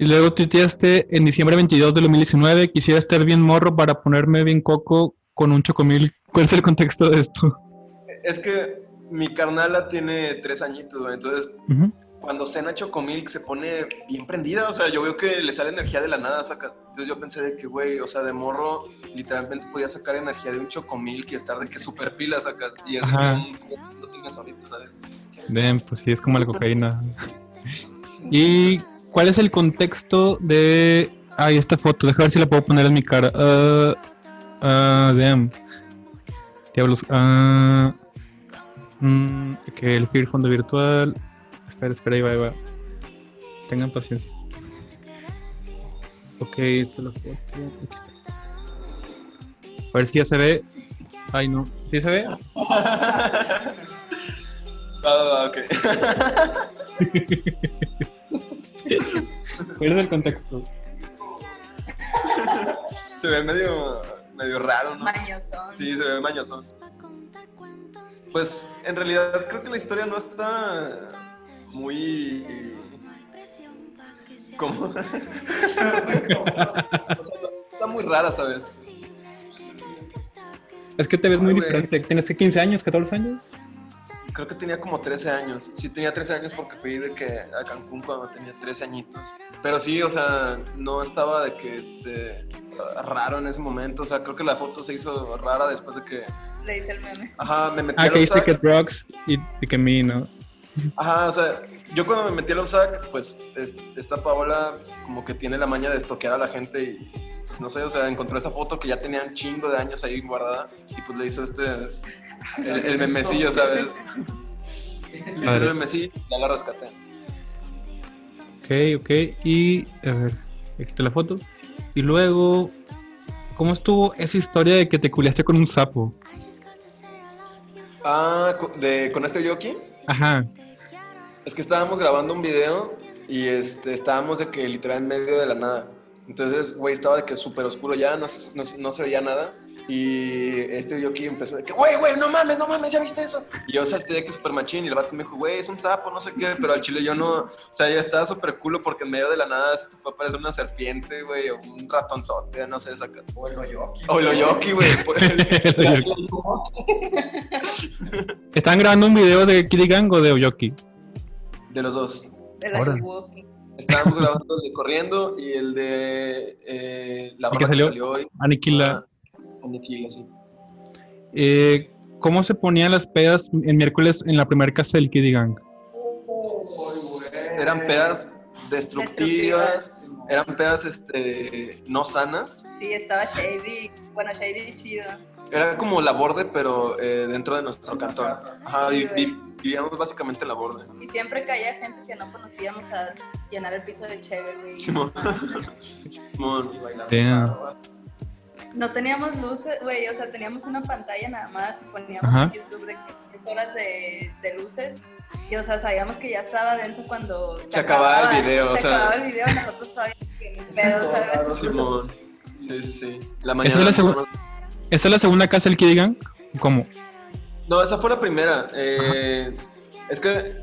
Speaker 2: Y luego tuiteaste en diciembre 22 de 2019, quisiera estar bien morro para ponerme bien coco con un chocomil. ¿Cuál es el contexto de esto?
Speaker 5: Es que mi carnala tiene tres añitos, entonces. Cuando cena Chocomilk se pone bien prendida, o sea, yo veo que le sale energía de la nada, saca. Entonces yo pensé de que, güey, o sea, de morro, literalmente podía sacar energía de un Chocomilk y estar de que super pila sacas. Y es no tienes ahorita, ¿sabes?
Speaker 2: Ven, pues sí, es como la cocaína. ¿Y cuál es el contexto de... Ay, esta foto, déjame ver si la puedo poner en mi cara. Ah, ah, damn. Diablos. Ah, mm, que el fondo virtual. Espera, espera, ahí va, ahí va. Tengan paciencia. Ok, foto. Aquí está. A ver si ya se ve. Ay, no. ¿Sí se ve?
Speaker 5: Ah, ok.
Speaker 2: ¿Cuál es el contexto?
Speaker 5: se ve medio, medio raro, ¿no?
Speaker 4: Mañosón.
Speaker 5: Sí, se ve mañoso. Pues en realidad creo que la historia no está muy. ¿Cómo? O sea, está muy rara, ¿sabes?
Speaker 2: Es que te ves muy diferente. ¿Tienes que 15 años, 14 años?
Speaker 5: Creo que tenía como 13 años. Sí, tenía 13 años porque fui de que a Cancún cuando tenía 13 añitos. Pero sí, o sea, no estaba de que este raro en ese momento. O sea, creo que la foto se hizo rara después de que.
Speaker 4: Le dice el meme.
Speaker 5: Ajá, me metí
Speaker 2: Ah, que dice que drugs y, y que me, ¿no?
Speaker 5: Ajá, o sea, yo cuando me metí al OSAC, pues es- esta Paola como que tiene la maña de estoquear a la gente y pues, no sé, o sea, encontró esa foto que ya tenía un chingo de años ahí guardada y pues le hizo este, el, el memecillo, ¿sabes? Le hizo el memecillo y ya la rescaté.
Speaker 2: Ok, ok. Y, a ver, aquí está la foto. Y luego, ¿cómo estuvo esa historia de que te culiaste con un sapo?
Speaker 5: Ah, de, con este Yoki,
Speaker 2: Ajá.
Speaker 5: Es que estábamos grabando un video y este, estábamos de que literal en medio de la nada. Entonces, güey, estaba de que súper oscuro ya, no, se- no, no se veía nada. Y este Yoki empezó de que, güey, güey, no mames, no mames, ¿ya viste eso? Y yo salté de que súper machín y el vato me dijo, güey, es un sapo, no sé qué. Pero al chile yo no, o sea, yo estaba súper culo porque en medio de la nada se te puede parecer una serpiente, güey, o un ratonzote, no sé, saca.
Speaker 6: O el Oyoki.
Speaker 5: O el Yoki, güey. pues,
Speaker 2: ¿Estaban grabando un video de Kitty Gang o de Oyoki?
Speaker 5: De los dos.
Speaker 4: Ayuwoki.
Speaker 5: Estábamos grabando el de corriendo y el de eh, la
Speaker 2: ¿El que
Speaker 5: rola que
Speaker 2: salió?
Speaker 5: salió hoy.
Speaker 2: Aniquila.
Speaker 5: Ah, Aniquila, sí.
Speaker 2: Eh, ¿Cómo se ponían las pedas en miércoles en la primera casa del Kitty Gang?
Speaker 5: Eran pedas destructivas. Eran pedas este, no sanas.
Speaker 4: Sí, estaba Shady. Bueno, Shady chido.
Speaker 5: Era como la borde, pero eh, dentro de nuestro cantón. Ajá,
Speaker 4: Sí,
Speaker 5: vivíamos básicamente en la borde.
Speaker 4: Y siempre caía gente que no conocíamos a llenar el piso de chévere, güey.
Speaker 5: Simón. Simón.
Speaker 2: Damn.
Speaker 4: No teníamos luces, güey, o sea, teníamos una pantalla nada más y poníamos en YouTube de que 10 horas de, de luces. Y, o sea, sabíamos que ya estaba denso cuando
Speaker 5: Se acababa el video,
Speaker 4: Se
Speaker 5: o sea.
Speaker 4: acababa el video y nosotros todavía en pedo, ¿sabes?
Speaker 5: Simón. Sí, sí, sí. La
Speaker 2: Esa
Speaker 5: mañana.
Speaker 2: es la ¿Esa es la segunda casa del Kid Gang? ¿Cómo?
Speaker 5: No, esa fue la primera. Eh, es que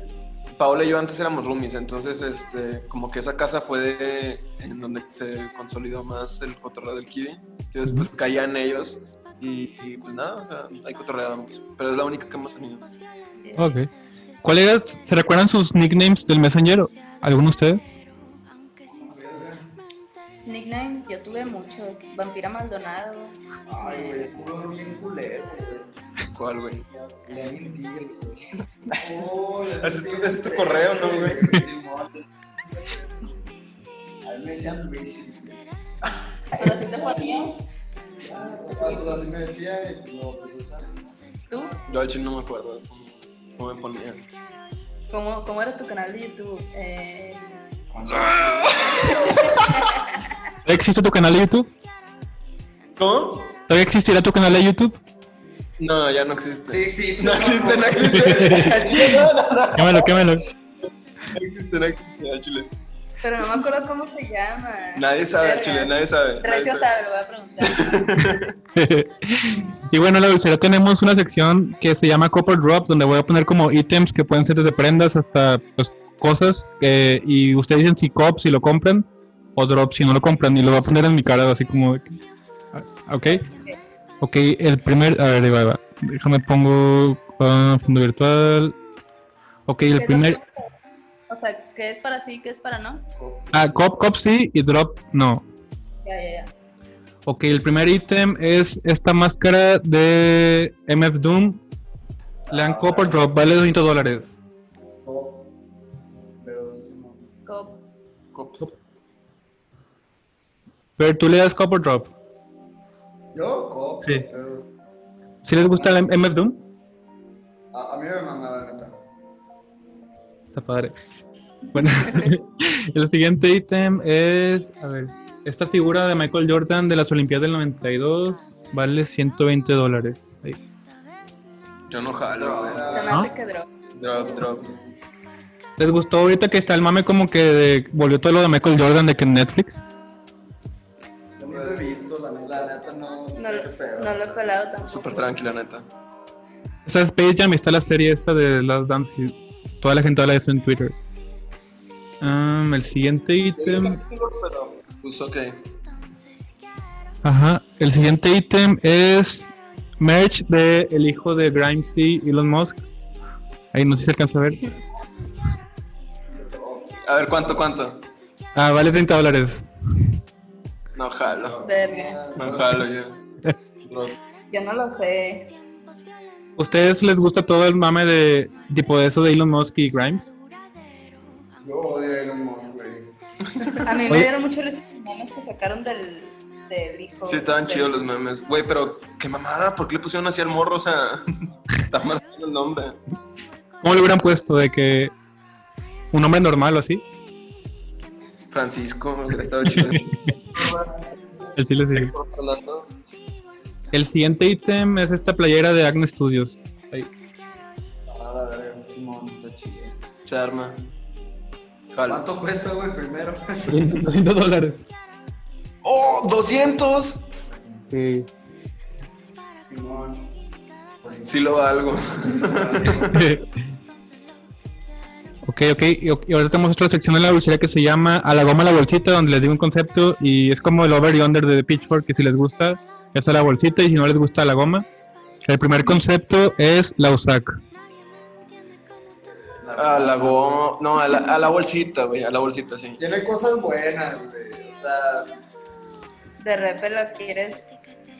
Speaker 5: Paola y yo antes éramos roomies, entonces este, como que esa casa fue de- en donde se consolidó más el cotorreo del Kiddy. Entonces pues caían ellos y, y, pues nada, o sea, ahí cotorreábamos. Pero es la única que hemos tenido.
Speaker 2: Ok. ¿Cuáles se recuerdan sus nicknames del Messenger? ¿Alguno de ustedes?
Speaker 4: Nickname, yo tuve muchos. Vampira Maldonado.
Speaker 6: Ay, güey, puro bien culero, güey.
Speaker 5: ¿Cuál, güey?
Speaker 6: Lenin Tigre, güey.
Speaker 5: Ese es tu-
Speaker 6: sí, sí,
Speaker 5: correo,
Speaker 6: sí,
Speaker 5: ¿no, güey?
Speaker 6: Simón. A mí me decían Luis.
Speaker 4: ¿Pero así te ponías?
Speaker 6: Cuando así me decían y pues lo empecé a usar.
Speaker 4: ¿Tú?
Speaker 5: Yo al chile no me acuerdo cómo, me ponía.
Speaker 4: ¿Cómo, ¿Cómo era tu canal de YouTube? Eh,
Speaker 2: ¿Todavía existe tu canal de YouTube?
Speaker 5: ¿Cómo?
Speaker 2: ¿Todavía existirá tu canal de YouTube?
Speaker 5: No, ya no existe.
Speaker 6: Sí, existe.
Speaker 5: No existe, no existe. No, no, no.
Speaker 2: Quémalo, quémalo.
Speaker 5: No existe, no existe, al chile.
Speaker 4: Pero no me acuerdo cómo se llama.
Speaker 5: Nadie sabe,
Speaker 4: Verga.
Speaker 5: chile, nadie sabe. nadie
Speaker 4: Recio
Speaker 5: sabe.
Speaker 4: lo voy a preguntar.
Speaker 2: y bueno, en la dulcería tenemos una sección que se llama Copper Drop, donde voy a poner como ítems que pueden ser desde prendas hasta pues, cosas. eh, y ustedes dicen si cop, si lo compran, o drop si no lo compran. Y lo voy a poner en mi cara, así como. ah, Ok. Ok, el primer. A ver, ahí va, ahí va. Déjame pongo. ah, fondo virtual. Ok,
Speaker 4: ¿Qué
Speaker 2: el primer.
Speaker 4: O sea, ¿qué es para sí, qué es para no?
Speaker 2: Ah, cop, cop sí y drop no.
Speaker 4: Ya, ya, ya.
Speaker 2: Ok, el primer ítem es esta máscara de MF Doom. Le dan Copper Drop, vale 200 dólares.
Speaker 6: Pero Simón.
Speaker 4: Cop.
Speaker 2: Pero tú le das Copper Drop.
Speaker 6: Yo, cop.
Speaker 2: Sí.
Speaker 6: Pero
Speaker 2: ¿Si les gusta el MF Doom?
Speaker 6: a, a mí me manda la neta.
Speaker 2: Está padre. Bueno, el siguiente ítem es, a ver, esta figura de Michael Jordan de las Olimpiadas del 92 vale 120 dólares. Ahí.
Speaker 5: Yo no jalo.
Speaker 4: Se me
Speaker 2: ¿Ah?
Speaker 4: hace que drop.
Speaker 5: Drop, drop.
Speaker 2: ¿Les gustó ahorita que está el mame como que de- volvió todo lo de Michael Jordan de que en Netflix?
Speaker 6: Yo no lo he visto, la neta, la neta no sé
Speaker 4: No,
Speaker 6: qué pedo.
Speaker 4: no lo he pelado tampoco.
Speaker 5: Súper tranquila, neta.
Speaker 2: Esa es Space Jam está la serie esta de Last Dance y toda la gente habla de eso en Twitter. Um, el siguiente ítem.
Speaker 5: Pero, pues ok.
Speaker 2: Ajá. El siguiente ítem es merch de el hijo de Grimes y Elon Musk. Ahí no sé si se alcanza a ver.
Speaker 5: A ver, ¿cuánto, cuánto?
Speaker 2: Ah, vale 30 dólares.
Speaker 5: No jalo.
Speaker 4: Verga.
Speaker 5: No jalo yo.
Speaker 4: Yo no lo sé.
Speaker 2: ¿Ustedes les gusta todo el mame de tipo de eso de Elon Musk y Grimes?
Speaker 6: Yo odio a Elon Musk, güey.
Speaker 4: A mí me dieron mucho los memes que sacaron del, del hijo.
Speaker 5: Sí, estaban
Speaker 4: del-
Speaker 5: chidos los memes. Güey, pero qué mamada, ¿por qué le pusieron así al morro? O sea, está mal el nombre.
Speaker 2: ¿Cómo le hubieran puesto de que un hombre normal o así?
Speaker 5: Francisco, hubiera estado chido.
Speaker 2: El chile sí. El siguiente ítem es esta playera de Agnes Studios. Ahí.
Speaker 6: Ah, Simón, está chido.
Speaker 5: Charma.
Speaker 6: ¿Cuánto cuesta, güey, primero?
Speaker 2: 200 dólares.
Speaker 5: ¡Oh! ¡200!
Speaker 2: Sí.
Speaker 6: Simón.
Speaker 5: Sí lo valgo.
Speaker 2: ok, ok. Y, y ahora tenemos otra sección en la dulcería que se llama A la goma la bolsita, donde les digo un concepto y es como el over y under de Pitchfork, que si les gusta, es a la bolsita y si no les gusta la goma. El primer concepto es la USAC.
Speaker 5: A la go... No, a la, a la bolsita, güey. A la bolsita, sí.
Speaker 6: Tiene cosas buenas, güey. O sea,
Speaker 4: De repente lo quieres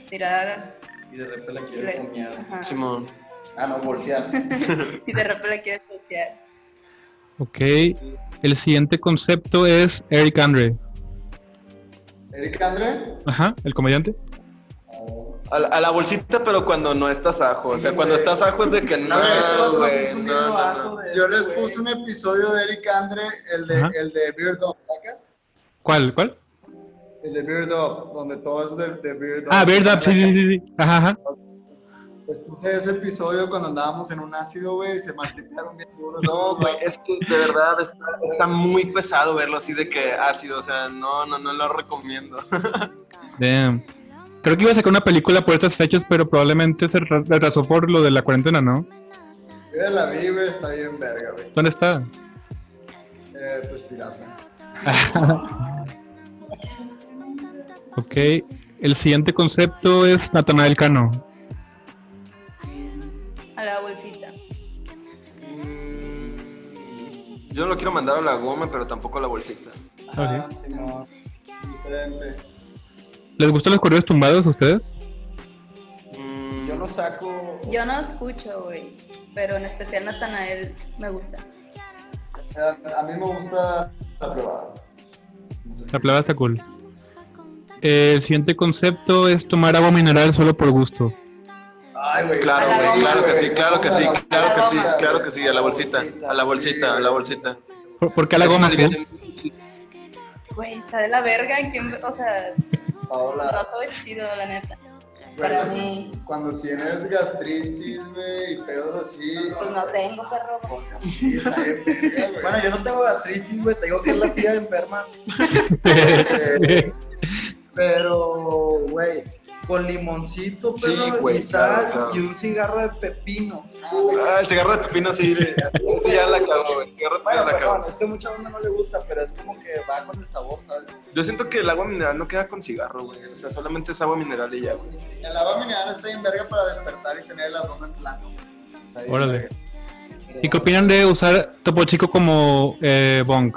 Speaker 4: tirar.
Speaker 6: y de repente la
Speaker 4: le-
Speaker 6: comiar.
Speaker 4: ajá.
Speaker 5: Simón.
Speaker 6: Ah, no, bolsear.
Speaker 4: Y de repente la quieres bolsear.
Speaker 2: Ok. El siguiente concepto es Eric Andre.
Speaker 6: Eric Andre.
Speaker 2: Ajá, el comediante.
Speaker 5: A la, a la bolsita, pero cuando no estás ajo. o sea, cuando
Speaker 3: güey.
Speaker 5: estás ajo es de que no, güey. No,
Speaker 3: de
Speaker 6: Yo les
Speaker 3: güey.
Speaker 6: puse un episodio de Eric Andre, el de,
Speaker 2: Ajá.
Speaker 6: el de Beard Dog, ¿sacas?
Speaker 2: ¿Cuál? ¿Cuál?
Speaker 6: El de Beard Dog, donde todo es de, de Beard Dog.
Speaker 2: Ah, Beard Up, sí, sí, sí, sí. Ajá, ajá.
Speaker 6: Les puse ese episodio cuando andábamos en un ácido, güey, y se maltripearon bien duros.
Speaker 5: No, güey, es que de verdad está, está muy pesado verlo así de que ácido. O sea, no, no, no lo recomiendo.
Speaker 2: Damn. Creo que iba a sacar una película por estas fechas, pero probablemente se re- retrasó por lo de la cuarentena, ¿no?
Speaker 6: Yo ya la vi, güey, está bien verga, güey.
Speaker 2: ¿Dónde está?
Speaker 6: Eh, pues pirata.
Speaker 2: Ok. El siguiente concepto es Natanael Cano.
Speaker 4: A la bolsita.
Speaker 5: Mm, Yo no lo quiero mandar a la goma, pero tampoco a la bolsita.
Speaker 6: Ah, sí, no. Diferente.
Speaker 2: ¿Les gustan los corridos tumbados a ustedes?
Speaker 5: Mm,
Speaker 3: Yo lo saco.
Speaker 4: Yo no escucho, güey. Pero en especial Natanael me gusta.
Speaker 6: A, a mí me gusta la. No sé
Speaker 2: La plava está cool. El siguiente concepto es tomar agua mineral solo por gusto.
Speaker 6: Ay, güey.
Speaker 5: Claro, güey,
Speaker 4: goma,
Speaker 5: claro que sí,
Speaker 6: güey.
Speaker 5: claro que sí,
Speaker 6: A la
Speaker 5: claro que sí, claro que sí, a la bolsita, a la bolsita, a la bolsita.
Speaker 2: ¿Por, por qué a la goma?
Speaker 4: Güey, está de la verga. ¿quién- O sea, no
Speaker 6: Paola,
Speaker 4: soy chido, la neta. Para mí,
Speaker 6: Cuando tienes gastritis, güey, y pedos así.
Speaker 4: pues no tengo, perro.
Speaker 6: Sí.
Speaker 3: Bueno, yo no tengo gastritis, güey. Te digo que es la tía enferma. Pero, güey, con limoncito,
Speaker 5: Sí,
Speaker 3: pero
Speaker 5: güey,
Speaker 3: y sal
Speaker 5: claro, claro.
Speaker 3: y un cigarro de pepino.
Speaker 5: Ah, el cigarro de pepino sí, sí, ya la cagó, güey. El cigarro de pepino
Speaker 3: Bueno,
Speaker 5: la cagó.
Speaker 3: es que a mucha banda no le gusta, pero es como que va con el sabor, ¿sabes?
Speaker 5: Yo siento que el agua mineral no queda con cigarro, güey. O sea, solamente es agua mineral y ya, güey.
Speaker 6: El agua mineral está bien verga para despertar y tener el abdomen plano. Está bien
Speaker 2: Órale. ¿Y qué opinan de usar Topo Chico como eh, bong?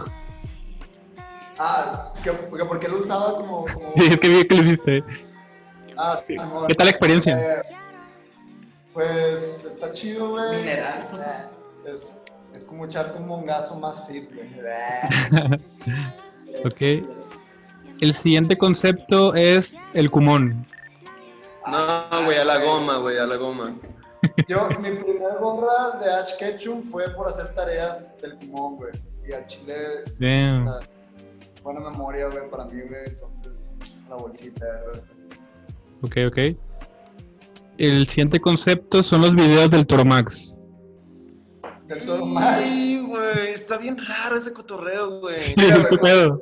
Speaker 6: Ah, que, que ¿por qué lo usaba como...? como...
Speaker 2: Sí, es que vi que lo hiciste.
Speaker 6: Ah, sí.
Speaker 2: ¿Qué tal la experiencia?
Speaker 6: Eh, pues está chido, güey.
Speaker 3: Mineral.
Speaker 6: Es, es como echarte un mongazo más fit, güey.
Speaker 2: Ok. El siguiente concepto es el cumón.
Speaker 5: No, güey, a la goma, güey, a la goma.
Speaker 6: Yo, mi primer gorra de Ash Ketchum fue por hacer tareas del Kumon, güey. Y al chile,
Speaker 2: Damn.
Speaker 6: ah, buena memoria, güey, para mí, güey. Entonces, la bolsita, güey.
Speaker 2: Ok, ok. El siguiente concepto son los videos del Toromax.
Speaker 6: Del Toro Max.
Speaker 5: Sí, güey, está bien raro ese cotorreo, güey.
Speaker 2: ¿Qué pedo?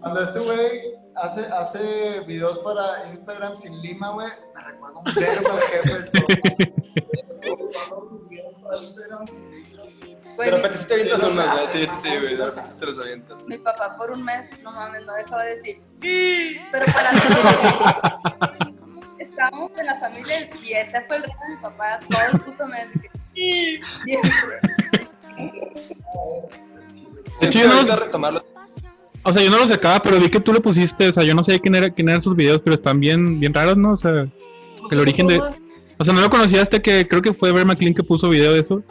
Speaker 6: Cuando este güey hace, hace videos para Instagram sin lima, güey, me recuerda un verbo al jefe del Toro
Speaker 5: De
Speaker 4: mi,
Speaker 5: repente sí te avientas
Speaker 6: Sí
Speaker 5: Sí, sí, sí,
Speaker 6: ¿no?
Speaker 5: güey. De
Speaker 6: los
Speaker 5: repente sí te los avientas.
Speaker 4: mi papá por un mes, no mames, no dejaba de decir. Pero para todo, güey. Estábamos en la familia y ese fue el reto de mi papá todo el puto mes. que.
Speaker 5: Sí,
Speaker 2: Sí, yo no
Speaker 5: ahorita
Speaker 2: los-
Speaker 5: retomarlo.
Speaker 2: O sea, yo no lo sacaba, pero vi que tú lo pusiste. O sea, yo no sé quién, era, quién eran sus videos, pero están bien, bien raros, ¿no? O sea, el origen de. O sea, no lo conocía hasta que creo que fue Bear McLean que puso video de eso.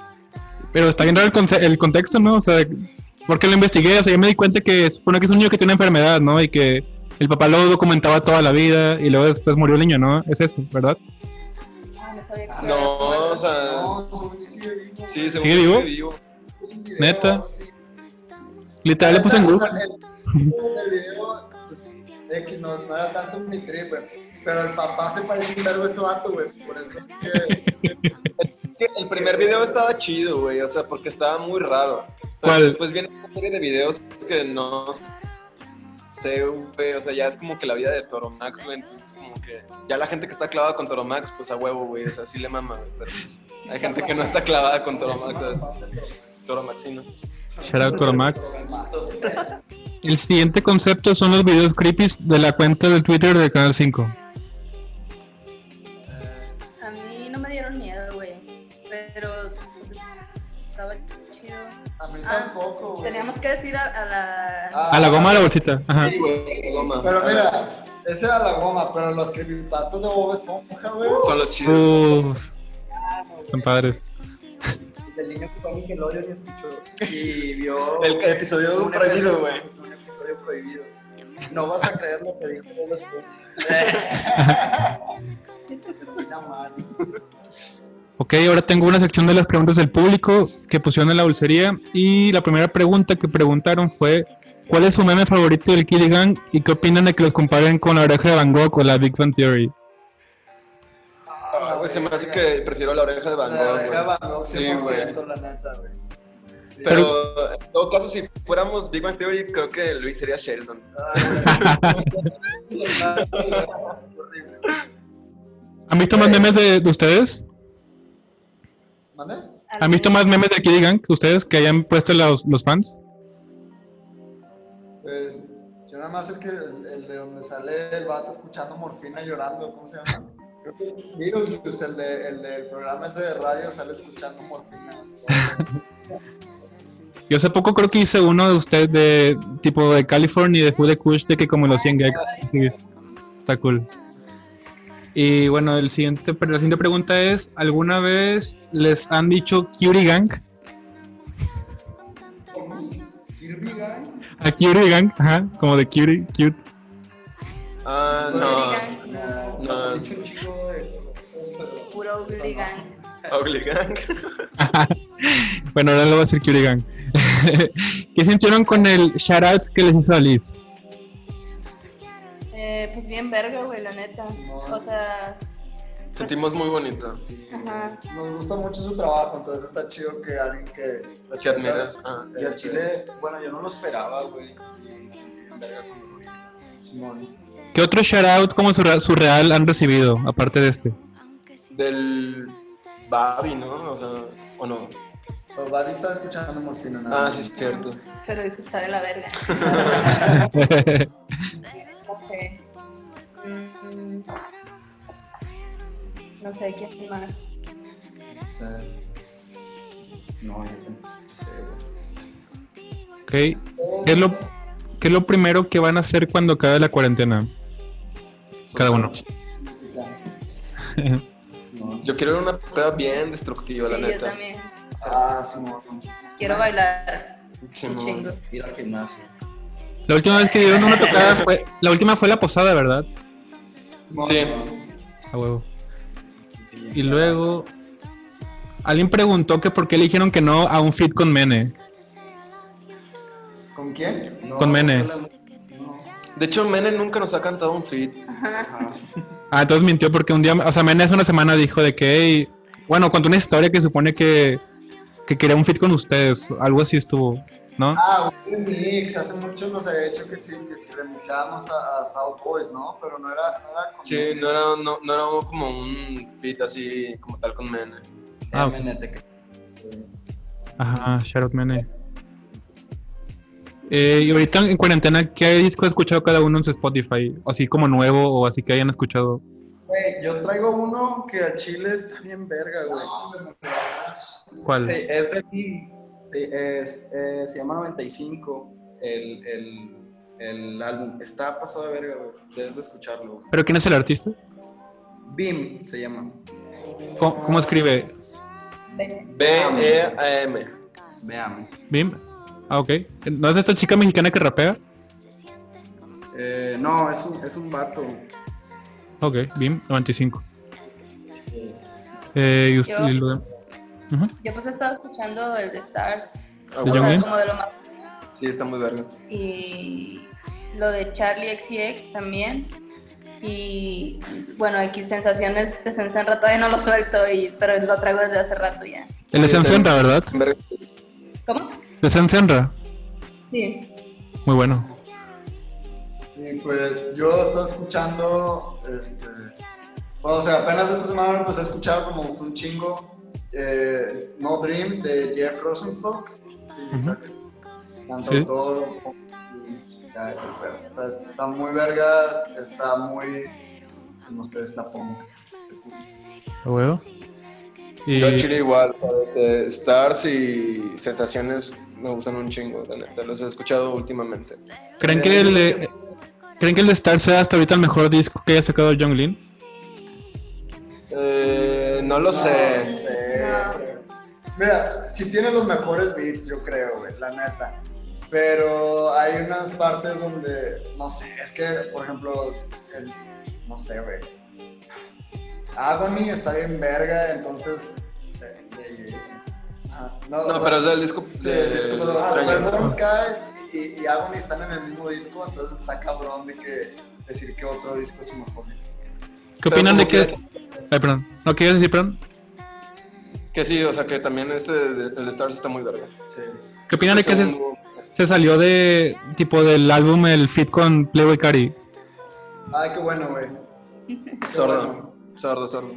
Speaker 2: Pero está bien raro el, conce- el contexto, ¿no? O sea, porque lo investigué. O sea, yo me di cuenta que supone que es un niño que tiene una enfermedad, ¿no? Y que el papá lo documentaba toda la vida y luego después murió el niño, ¿no? Es eso, ¿verdad?
Speaker 4: No
Speaker 5: o sea. Sí, según
Speaker 2: ¿Sigue vivo?
Speaker 5: vivo.
Speaker 2: ¿Neta? Literal le puse en grupo.
Speaker 6: el, el video, pues, X no, no era tanto mi trip, güey. Pero el papá se parece un verbo a este vato, güey. Por eso que.
Speaker 5: El primer video estaba chido, güey, o sea, porque estaba muy raro. Pero
Speaker 2: ¿Cuál?
Speaker 5: después viene una serie de videos que no sé, güey, o sea, ya es como que la vida de Toro Max, güey, entonces como que ya la gente que está clavada con Toro Max, pues a huevo, güey, o sea, sí le mama, güey, pero pues, hay gente que no está clavada con Toro Max, ¿sabes? Toro Maxino.
Speaker 2: Shout out Toromax. El siguiente concepto son los videos creepy de la cuenta del Twitter del Canal 5.
Speaker 4: A mí no me dieron miedo, güey. Pero estaba chido.
Speaker 6: A mí
Speaker 4: Ah,
Speaker 6: tampoco, güey.
Speaker 4: Teníamos que decir a, a la.
Speaker 6: Ah,
Speaker 2: A la goma a la bolsita. Ajá.
Speaker 5: Sí, güey, goma.
Speaker 6: Pero mira, ese era la goma, pero los creepypastas de Bob Esponja, güey.
Speaker 5: Son los chidos.
Speaker 2: Uf, están padres.
Speaker 3: De el niño que fue a Nickelodeon y escuchó y vio
Speaker 5: El episodio
Speaker 3: un
Speaker 5: prohibido, güey.
Speaker 3: Un episodio prohibido. No vas a creer lo que dijo Bob Esponja.
Speaker 2: Ok, ahora tengo una sección de las preguntas del público que pusieron en la dulcería. Y la primera pregunta que preguntaron fue: ¿Cuál es su meme favorito del Kiddy Gang? ¿Y qué opinan de que los comparen con la oreja de Van Gogh o la Big Bang Theory?
Speaker 5: Ah, güey, se me hace que prefiero la oreja de Van
Speaker 6: La
Speaker 5: Gogh,
Speaker 6: oreja de
Speaker 5: güey.
Speaker 6: Van Gogh,
Speaker 5: Sí,
Speaker 6: 100%, la neta, güey.
Speaker 5: Pero en todo caso, si fuéramos Big Bang Theory, creo que Luis sería Sheldon.
Speaker 2: ¿Han visto más memes de, de ustedes?
Speaker 6: ¿Mande?
Speaker 2: ¿Han visto más memes del Kiddy Gang que ustedes que hayan puesto los, los fans?
Speaker 6: Pues yo nada más el que el, el de donde sale el vato escuchando morfina llorando, ¿cómo se llama? Creo que Beetlejuice, el, de, el del programa ese de radio, sale escuchando morfina.
Speaker 2: Yo hace poco creo que hice uno de ustedes de tipo de California y de Food de Kush de que como los 100 gags. Sí, está cool. Y bueno, el siguiente, la siguiente pregunta es, ¿alguna vez les han dicho Cutie Gang?
Speaker 6: Kirby Gang.
Speaker 2: A Cutie Gang, ajá, como de Cutie, cute.
Speaker 5: Ah,
Speaker 4: Ugly
Speaker 5: no.
Speaker 4: No.
Speaker 5: No.
Speaker 3: Pero-
Speaker 4: Puro Ugly Gang.
Speaker 5: Ugly Gang.
Speaker 2: Bueno, ahora lo voy a decir Cutie Gang. ¿Qué sintieron con el shoutouts que les hizo Alice?
Speaker 4: Eh, pues bien verga, güey, la neta. O sea,
Speaker 5: Sentimos muy bonito.
Speaker 4: ajá.
Speaker 6: Nos gusta mucho su trabajo, entonces está chido que alguien que...
Speaker 5: Que admiras. Ah.
Speaker 3: Y al chile, bueno, yo no lo esperaba, güey.
Speaker 2: ¿Qué otro shoutout como surre- surreal han recibido, aparte de este?
Speaker 5: Del Babi, ¿no? O sea, o no.
Speaker 6: Los Babi estaba escuchando morfina. nada
Speaker 5: Ah, sí, es cierto.
Speaker 4: Pero dijo, está de la verga. No sé. Mm, no sé quién más.
Speaker 3: O no, yo sé, güey.
Speaker 2: ok. ¿Qué es, lo, ¿Qué es lo primero que van a hacer cuando acabe la cuarentena? Cada uno.
Speaker 3: No.
Speaker 5: Yo quiero una prueba bien destructiva,
Speaker 4: Sí,
Speaker 5: la
Speaker 4: yo
Speaker 5: neta.
Speaker 4: también.
Speaker 6: Ah, Simón.
Speaker 4: Quiero bailar
Speaker 5: Simón.
Speaker 4: chingo.
Speaker 3: Ir al gimnasio.
Speaker 2: La última vez que dieron una tocada fue. La última fue la posada, ¿verdad?
Speaker 5: Sí.
Speaker 2: A huevo. Y luego. Alguien preguntó que por qué le dijeron que no a un fit con Mene.
Speaker 6: ¿Con quién?
Speaker 3: No,
Speaker 2: Con Mene.
Speaker 3: no, no.
Speaker 5: De hecho, Mene nunca nos ha cantado un feat.
Speaker 3: Ajá.
Speaker 2: Ah, entonces mintió porque un día. O sea, Mene hace una semana dijo de que. "Hey", bueno, contó una historia que supone que. Que quería un fit con ustedes. Algo así estuvo, ¿no?
Speaker 6: Ah, un remix. Hace mucho nos había dicho que sí, que si remixábamos a, a South Boys, ¿no? Pero no era, no era con
Speaker 5: Sí, no era, no, no era como un feat así como tal con Mene.
Speaker 2: Ah.
Speaker 3: MNT que-
Speaker 2: Ajá, shout out Mene. Eh, y ahorita en cuarentena, ¿qué disco ha escuchado cada uno en su Spotify? Así como nuevo o así que hayan escuchado.
Speaker 3: Güey, yo traigo uno que a Chile está bien verga, güey.
Speaker 2: ¿Cuál?
Speaker 3: Sí, es de mí. Sí, es, eh, se llama 95 el, el, el álbum. Está pasado de verga, güey. Debes de escucharlo. güey.
Speaker 2: ¿Pero quién es el artista?
Speaker 3: Bim se llama.
Speaker 2: ¿Cómo, cómo escribe?
Speaker 5: B-E-A-M.
Speaker 3: Veamos.
Speaker 2: ¿Bim? Ah, ok. ¿No es esta chica mexicana que rapea?
Speaker 3: Eh, no, es un, es un vato.
Speaker 2: Ok, BIM 95. Eh, y usted,
Speaker 4: Yo-
Speaker 2: y lo- Ujú.
Speaker 4: Yo pues he estado escuchando el de Stars.
Speaker 5: Ah,
Speaker 4: como de lo más.
Speaker 5: Sí, está muy verga.
Speaker 4: Y lo de Charlie XCX también. Y bueno, aquí sensaciones de Sensenra todavía no lo suelto, y, pero lo traigo desde hace rato ya.
Speaker 2: El de
Speaker 5: Sí, está
Speaker 2: Senra, ¿verdad?
Speaker 5: Verga.
Speaker 4: ¿Cómo?
Speaker 2: De Senra.
Speaker 4: Sí.
Speaker 2: Muy bueno.
Speaker 6: Y pues yo estaba escuchando, este, bueno, o sea, apenas esta semana empecé a escuchar, como gustó un chingo, eh, No Dream de Jeff Rosenstock. Sí, creo que es
Speaker 2: Sí.
Speaker 6: cantautor. y ya, está, está- está muy verga, está muy, como ustedes la pongan.
Speaker 2: A huevo. Y
Speaker 5: Yo Chile igual, Stars y Sensaciones me gustan un chingo, la neta. Los he escuchado últimamente.
Speaker 2: ¿creen que el de, ¿creen que el de Star sea hasta ahorita el mejor disco que haya sacado Young Lin?
Speaker 5: Eh, no lo sé.
Speaker 6: Sí. Mira, sí tiene los mejores beats, yo creo, güey, la neta. Pero hay unas partes donde, no sé, es que, por ejemplo, el- no sé, güey. Agony está bien verga, entonces. eh, eh, ah,
Speaker 5: No,
Speaker 6: o sea,
Speaker 5: pero es del disco
Speaker 6: Sí,
Speaker 5: de
Speaker 6: el disco, pero, ah,
Speaker 5: Extraño.
Speaker 6: Perform Skies y, y Agony están en el mismo disco, entonces está cabrón de que decir que otro disco es su mejor disco.
Speaker 2: ¿Qué opinan de que... Ay, perdón. ¿No quieres decir, perdón?
Speaker 5: Que sí, o sea, que también este, de- el de Stars está muy verga.
Speaker 6: Sí.
Speaker 2: ¿Qué opinan de que se, se salió de, tipo, del álbum el fit con Playboy Cari?
Speaker 6: Ay, qué bueno, güey.
Speaker 5: Sordo, sordo, sordo.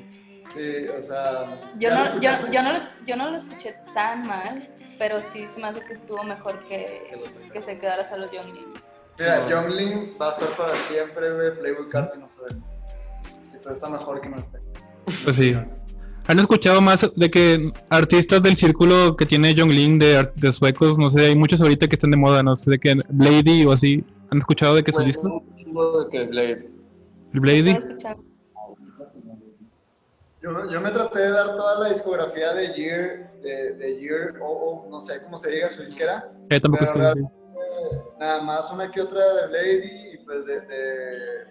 Speaker 6: Sí, o sea.
Speaker 4: Yo
Speaker 6: ¿ya
Speaker 4: no,
Speaker 6: lo
Speaker 4: yo, yo, no lo, yo no lo escuché tan mal, pero sí se me hace que estuvo mejor que, que se quedara solo John Lee.
Speaker 6: Mira,
Speaker 5: Sí.
Speaker 6: Young Lin va a estar para siempre, güey. Playboy Carti no se ve. Entonces está mejor que no esté.
Speaker 2: Pues sí. ¿Han escuchado más de que artistas del círculo que tiene John Lin de, de suecos? No sé, hay muchos ahorita que están de moda, no sé, de que Blady o así. ¿Han escuchado de que su
Speaker 5: Güey,
Speaker 2: disco?
Speaker 5: de que Blade.
Speaker 2: El Blady.
Speaker 6: Yo, yo me traté de dar toda la discografía de Year, de, de Year, o, no sé cómo se diga su disquera.
Speaker 2: Eh, tampoco
Speaker 6: real-
Speaker 2: sí.
Speaker 6: Nada más una que otra de Lady y pues de. de-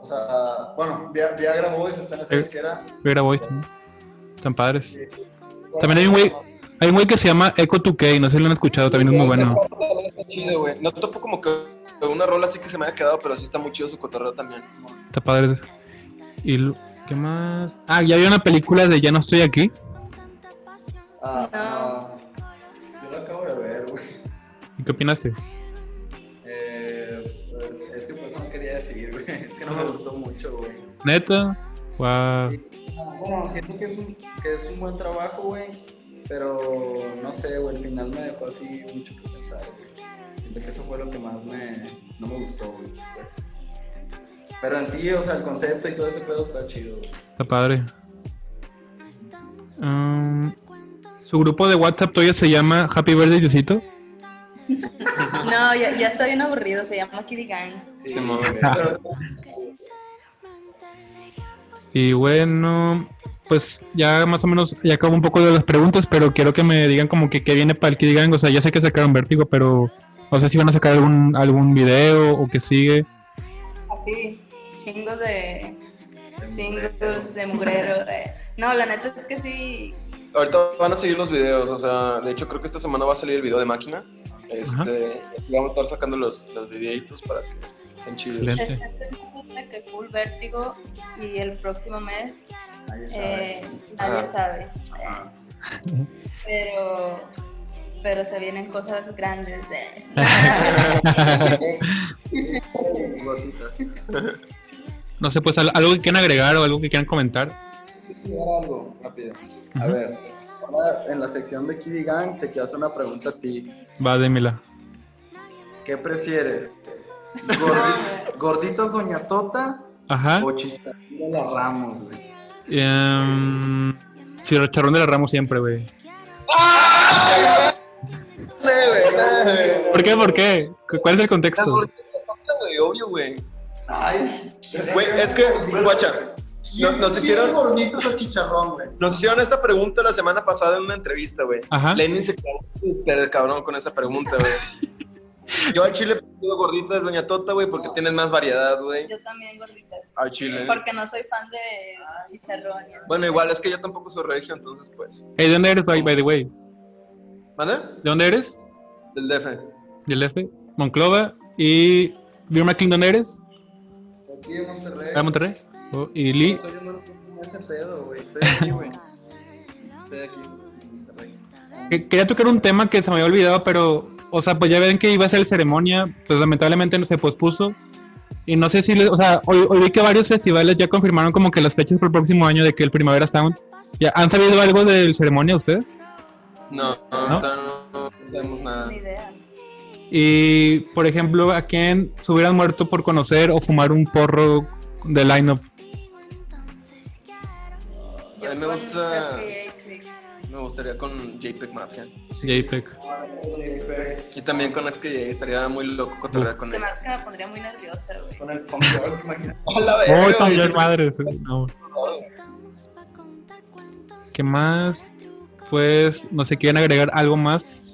Speaker 6: o sea, bueno, Via- Viagra Boys está en esa
Speaker 2: Eh.
Speaker 6: disquera.
Speaker 2: Era Boys, ¿no? Están padres. También hay un güey, hay un güey que se llama Echo 2K, no sé si lo han escuchado, también es muy bueno.
Speaker 5: Está chido, güey. No topo como que una rola así que se me haya quedado, pero sí está muy chido su cotorreo también.
Speaker 2: Está padre. ¿Y qué más? Ah, ya vi una película de Ya no estoy aquí.
Speaker 6: Ah, ah, yo la acabo de ver, güey.
Speaker 2: ¿Y qué opinaste?
Speaker 6: Eh, pues, es que por eso no quería decir, güey. Es que no me gustó mucho, güey.
Speaker 2: ¿Neta? Wow.
Speaker 3: Bueno, siento que es un, que es un buen trabajo, güey. Pero no sé, güey, el final me dejó así mucho que pensar, güey. Siento que eso fue lo que más me, no me gustó, güey. Pues. Pero en sí, o sea, el concepto y todo ese pedo está chido.
Speaker 2: Está padre. Um, su grupo de WhatsApp todavía se llama Happy Birthday Diosito.
Speaker 4: No, ya, ya está bien aburrido, se llama Kitty Gang.
Speaker 3: Sí.
Speaker 6: Pero
Speaker 2: Y bueno, pues ya más o menos, ya acabo un poco de las preguntas, pero quiero que me digan como que qué viene para el Kid Gang. O sea, ya sé que sacaron Vértigo, pero no sé si van a sacar algún, algún video o qué sigue.
Speaker 4: Así, chingos de singles de mugrero. eh. No, la neta es que sí.
Speaker 5: Ahorita van a seguir los videos, o sea, de hecho creo que esta semana va a salir el video de máquina. Este, y vamos a estar sacando los, los videitos para que estén chidos.
Speaker 2: Excelente.
Speaker 4: Este mes es de que full vértigo y el próximo mes
Speaker 6: nadie sabe.
Speaker 4: eh, nadie
Speaker 5: Ah.
Speaker 4: sabe.
Speaker 6: Ajá.
Speaker 4: Pero, pero se vienen cosas grandes. eh.
Speaker 2: No sé, pues al- algo que quieran agregar o algo que quieran comentar.
Speaker 3: Quiero algo rápido. A ver, ahora en la sección de Kitty Gang te quiero hacer una pregunta a ti.
Speaker 2: Va, démela.
Speaker 3: ¿Qué prefieres? Gordi- ¿Gorditas Doña Tota
Speaker 2: Ajá.
Speaker 3: o Chicharrón la Ramos, güey?
Speaker 2: Um, Chirrocharrón de la Ramos siempre, güey. ¿Por qué? ¿Por qué? ¿Cu- ¿Cuál es el contexto?
Speaker 5: gorditas, obvio, güey.
Speaker 6: Ay,
Speaker 5: Güey, es que, guacha, no- nos
Speaker 6: ¿Quién
Speaker 5: hicieron,
Speaker 6: gorditos o chicharrón, güey?
Speaker 5: nos hicieron esta pregunta la semana pasada en una entrevista, güey.
Speaker 2: Ajá.
Speaker 5: Lenin se quedó súper cabrón con esa pregunta, güey. Yo al chile pido gorditas Doña Tota, güey, porque tienes más variedad, güey.
Speaker 4: Yo también gorditas.
Speaker 5: Al chile.
Speaker 4: Porque no soy fan de chicharrón. y así.
Speaker 5: Bueno, igual es que yo tampoco soy regio, entonces, pues.
Speaker 2: Hey, ¿de dónde eres, by, by the way?
Speaker 5: ¿Vale?
Speaker 2: ¿De dónde eres?
Speaker 5: Del DF.
Speaker 2: Del F. Monclova. ¿Y Beer McLean dónde eres?
Speaker 6: Aquí Monterrey.
Speaker 2: ¿De Monterrey? Oh, ¿Y Lee?
Speaker 3: Soy ese pedo, güey. Estoy aquí, güey. Estoy aquí en Monterrey.
Speaker 2: Que- Quería tocar un tema que se me había olvidado, pero, o sea, pues ya ven que iba a ser ceremonia, pues lamentablemente no se pospuso. Y no sé si, les, o sea, hoy, hoy vi que varios festivales ya confirmaron como que las fechas para el próximo año de que el Primavera Sound. ¿Ya han sabido algo del ceremonia ustedes?
Speaker 5: No, no,
Speaker 2: ¿No?
Speaker 5: no, no, no sabemos nada.
Speaker 4: Ni idea.
Speaker 2: Y, por ejemplo, ¿a quién se hubieran muerto por conocer o fumar un porro de line-up?
Speaker 5: A mí me gusta-. Me gustaría con JPEG Mafia.
Speaker 2: JPEG.
Speaker 5: Y también con FKJ, estaría muy loco cotorrear con
Speaker 4: Se
Speaker 5: él.
Speaker 4: me hace que me pondría muy nerviosa, güey.
Speaker 3: Con el Tom York, imagínate.
Speaker 2: Oh, también madres. No. ¿Qué más? pues no sé, quieren agregar algo más.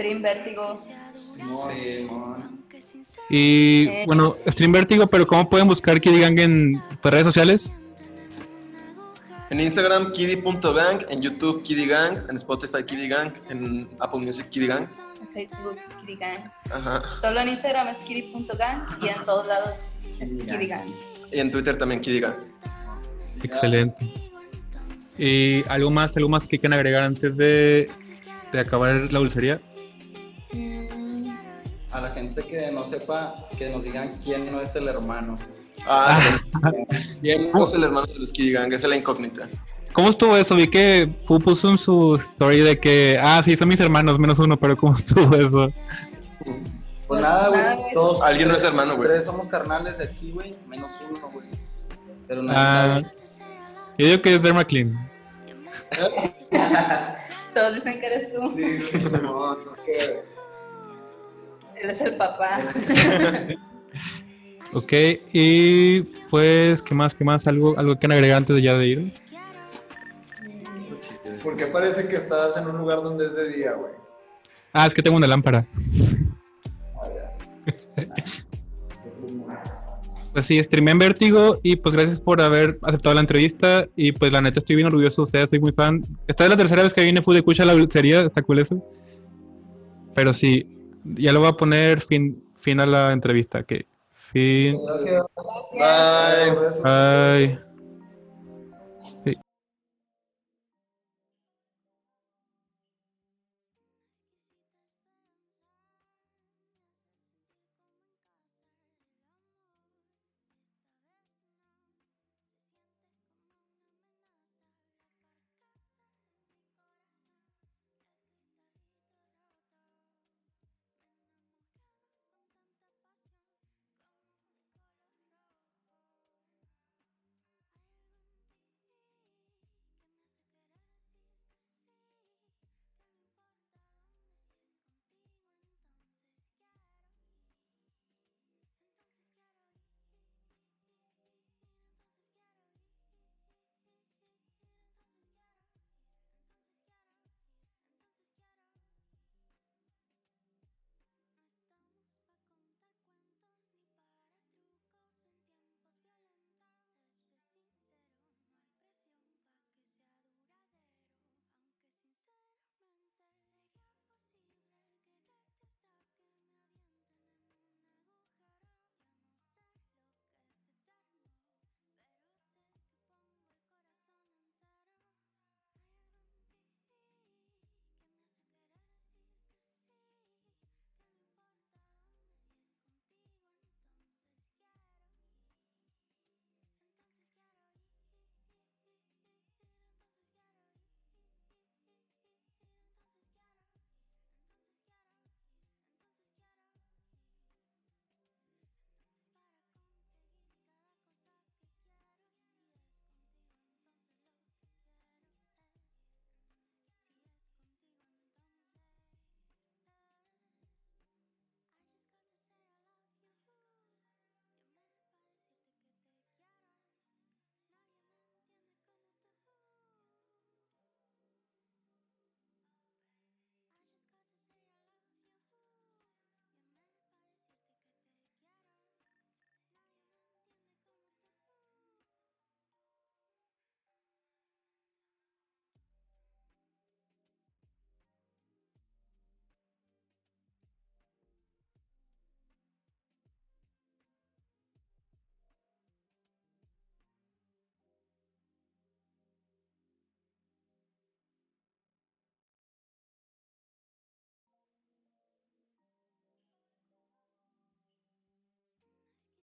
Speaker 4: Stream Vértigo.
Speaker 7: Sí.
Speaker 2: Y
Speaker 4: Eh.
Speaker 2: bueno, Stream Vertigo, pero ¿cómo pueden buscar Kiddy Gang en pues, redes sociales?
Speaker 5: En Instagram, kiddy.gang, en YouTube, Kiddy Gang, en Spotify, Kiddy Gang, en Apple Music, Kiddy Gang.
Speaker 4: En Facebook, Kiddy Gang.
Speaker 5: Ajá.
Speaker 4: Solo en Instagram es kiddy.gang y en todos lados es Kiddy Gang.
Speaker 5: Y en Twitter también, Kiddy Gang.
Speaker 2: Excelente. ¿Y algo más, algo más que quieran agregar antes de, de acabar la dulcería?
Speaker 4: Mm,
Speaker 7: A la gente que no sepa, que nos digan quién no es el hermano.
Speaker 5: Ah, bien. No es el hermano de los Gang, esa es la incógnita.
Speaker 2: ¿Cómo estuvo eso? Vi que Fu puso en su story de que, ah, sí, son mis hermanos, menos uno, pero ¿cómo estuvo eso?
Speaker 7: Pues
Speaker 4: Pues
Speaker 7: nada,
Speaker 4: güey.
Speaker 7: Todos.
Speaker 5: Alguien no es hermano, güey.
Speaker 7: Tres somos carnales de aquí, güey. Menos uno, güey. Pero nadie
Speaker 2: Ah,
Speaker 7: sabe.
Speaker 2: yo digo que es Derma Clean.
Speaker 4: todos dicen que eres tú.
Speaker 6: Sí, Simón. que-
Speaker 4: Él es el papá.
Speaker 2: Ok, y pues, ¿qué más? ¿Qué más? ¿Algo, algo que quieran agregar antes de ya de ir?
Speaker 6: ¿Por qué parece que estás en un lugar donde es de día, güey?
Speaker 2: Ah, es que tengo una lámpara. Pues sí, streamé en Vértigo y pues gracias por haber aceptado la entrevista y pues la neta estoy bien orgulloso de ustedes, soy muy fan. Esta es la tercera vez que vine Food Escucha a la dulcería, está cool eso. Pero sí, ya le voy a poner fin, fin a la entrevista, que fin.
Speaker 7: Gracias.
Speaker 4: Gracias.
Speaker 5: Bye.
Speaker 2: Bye.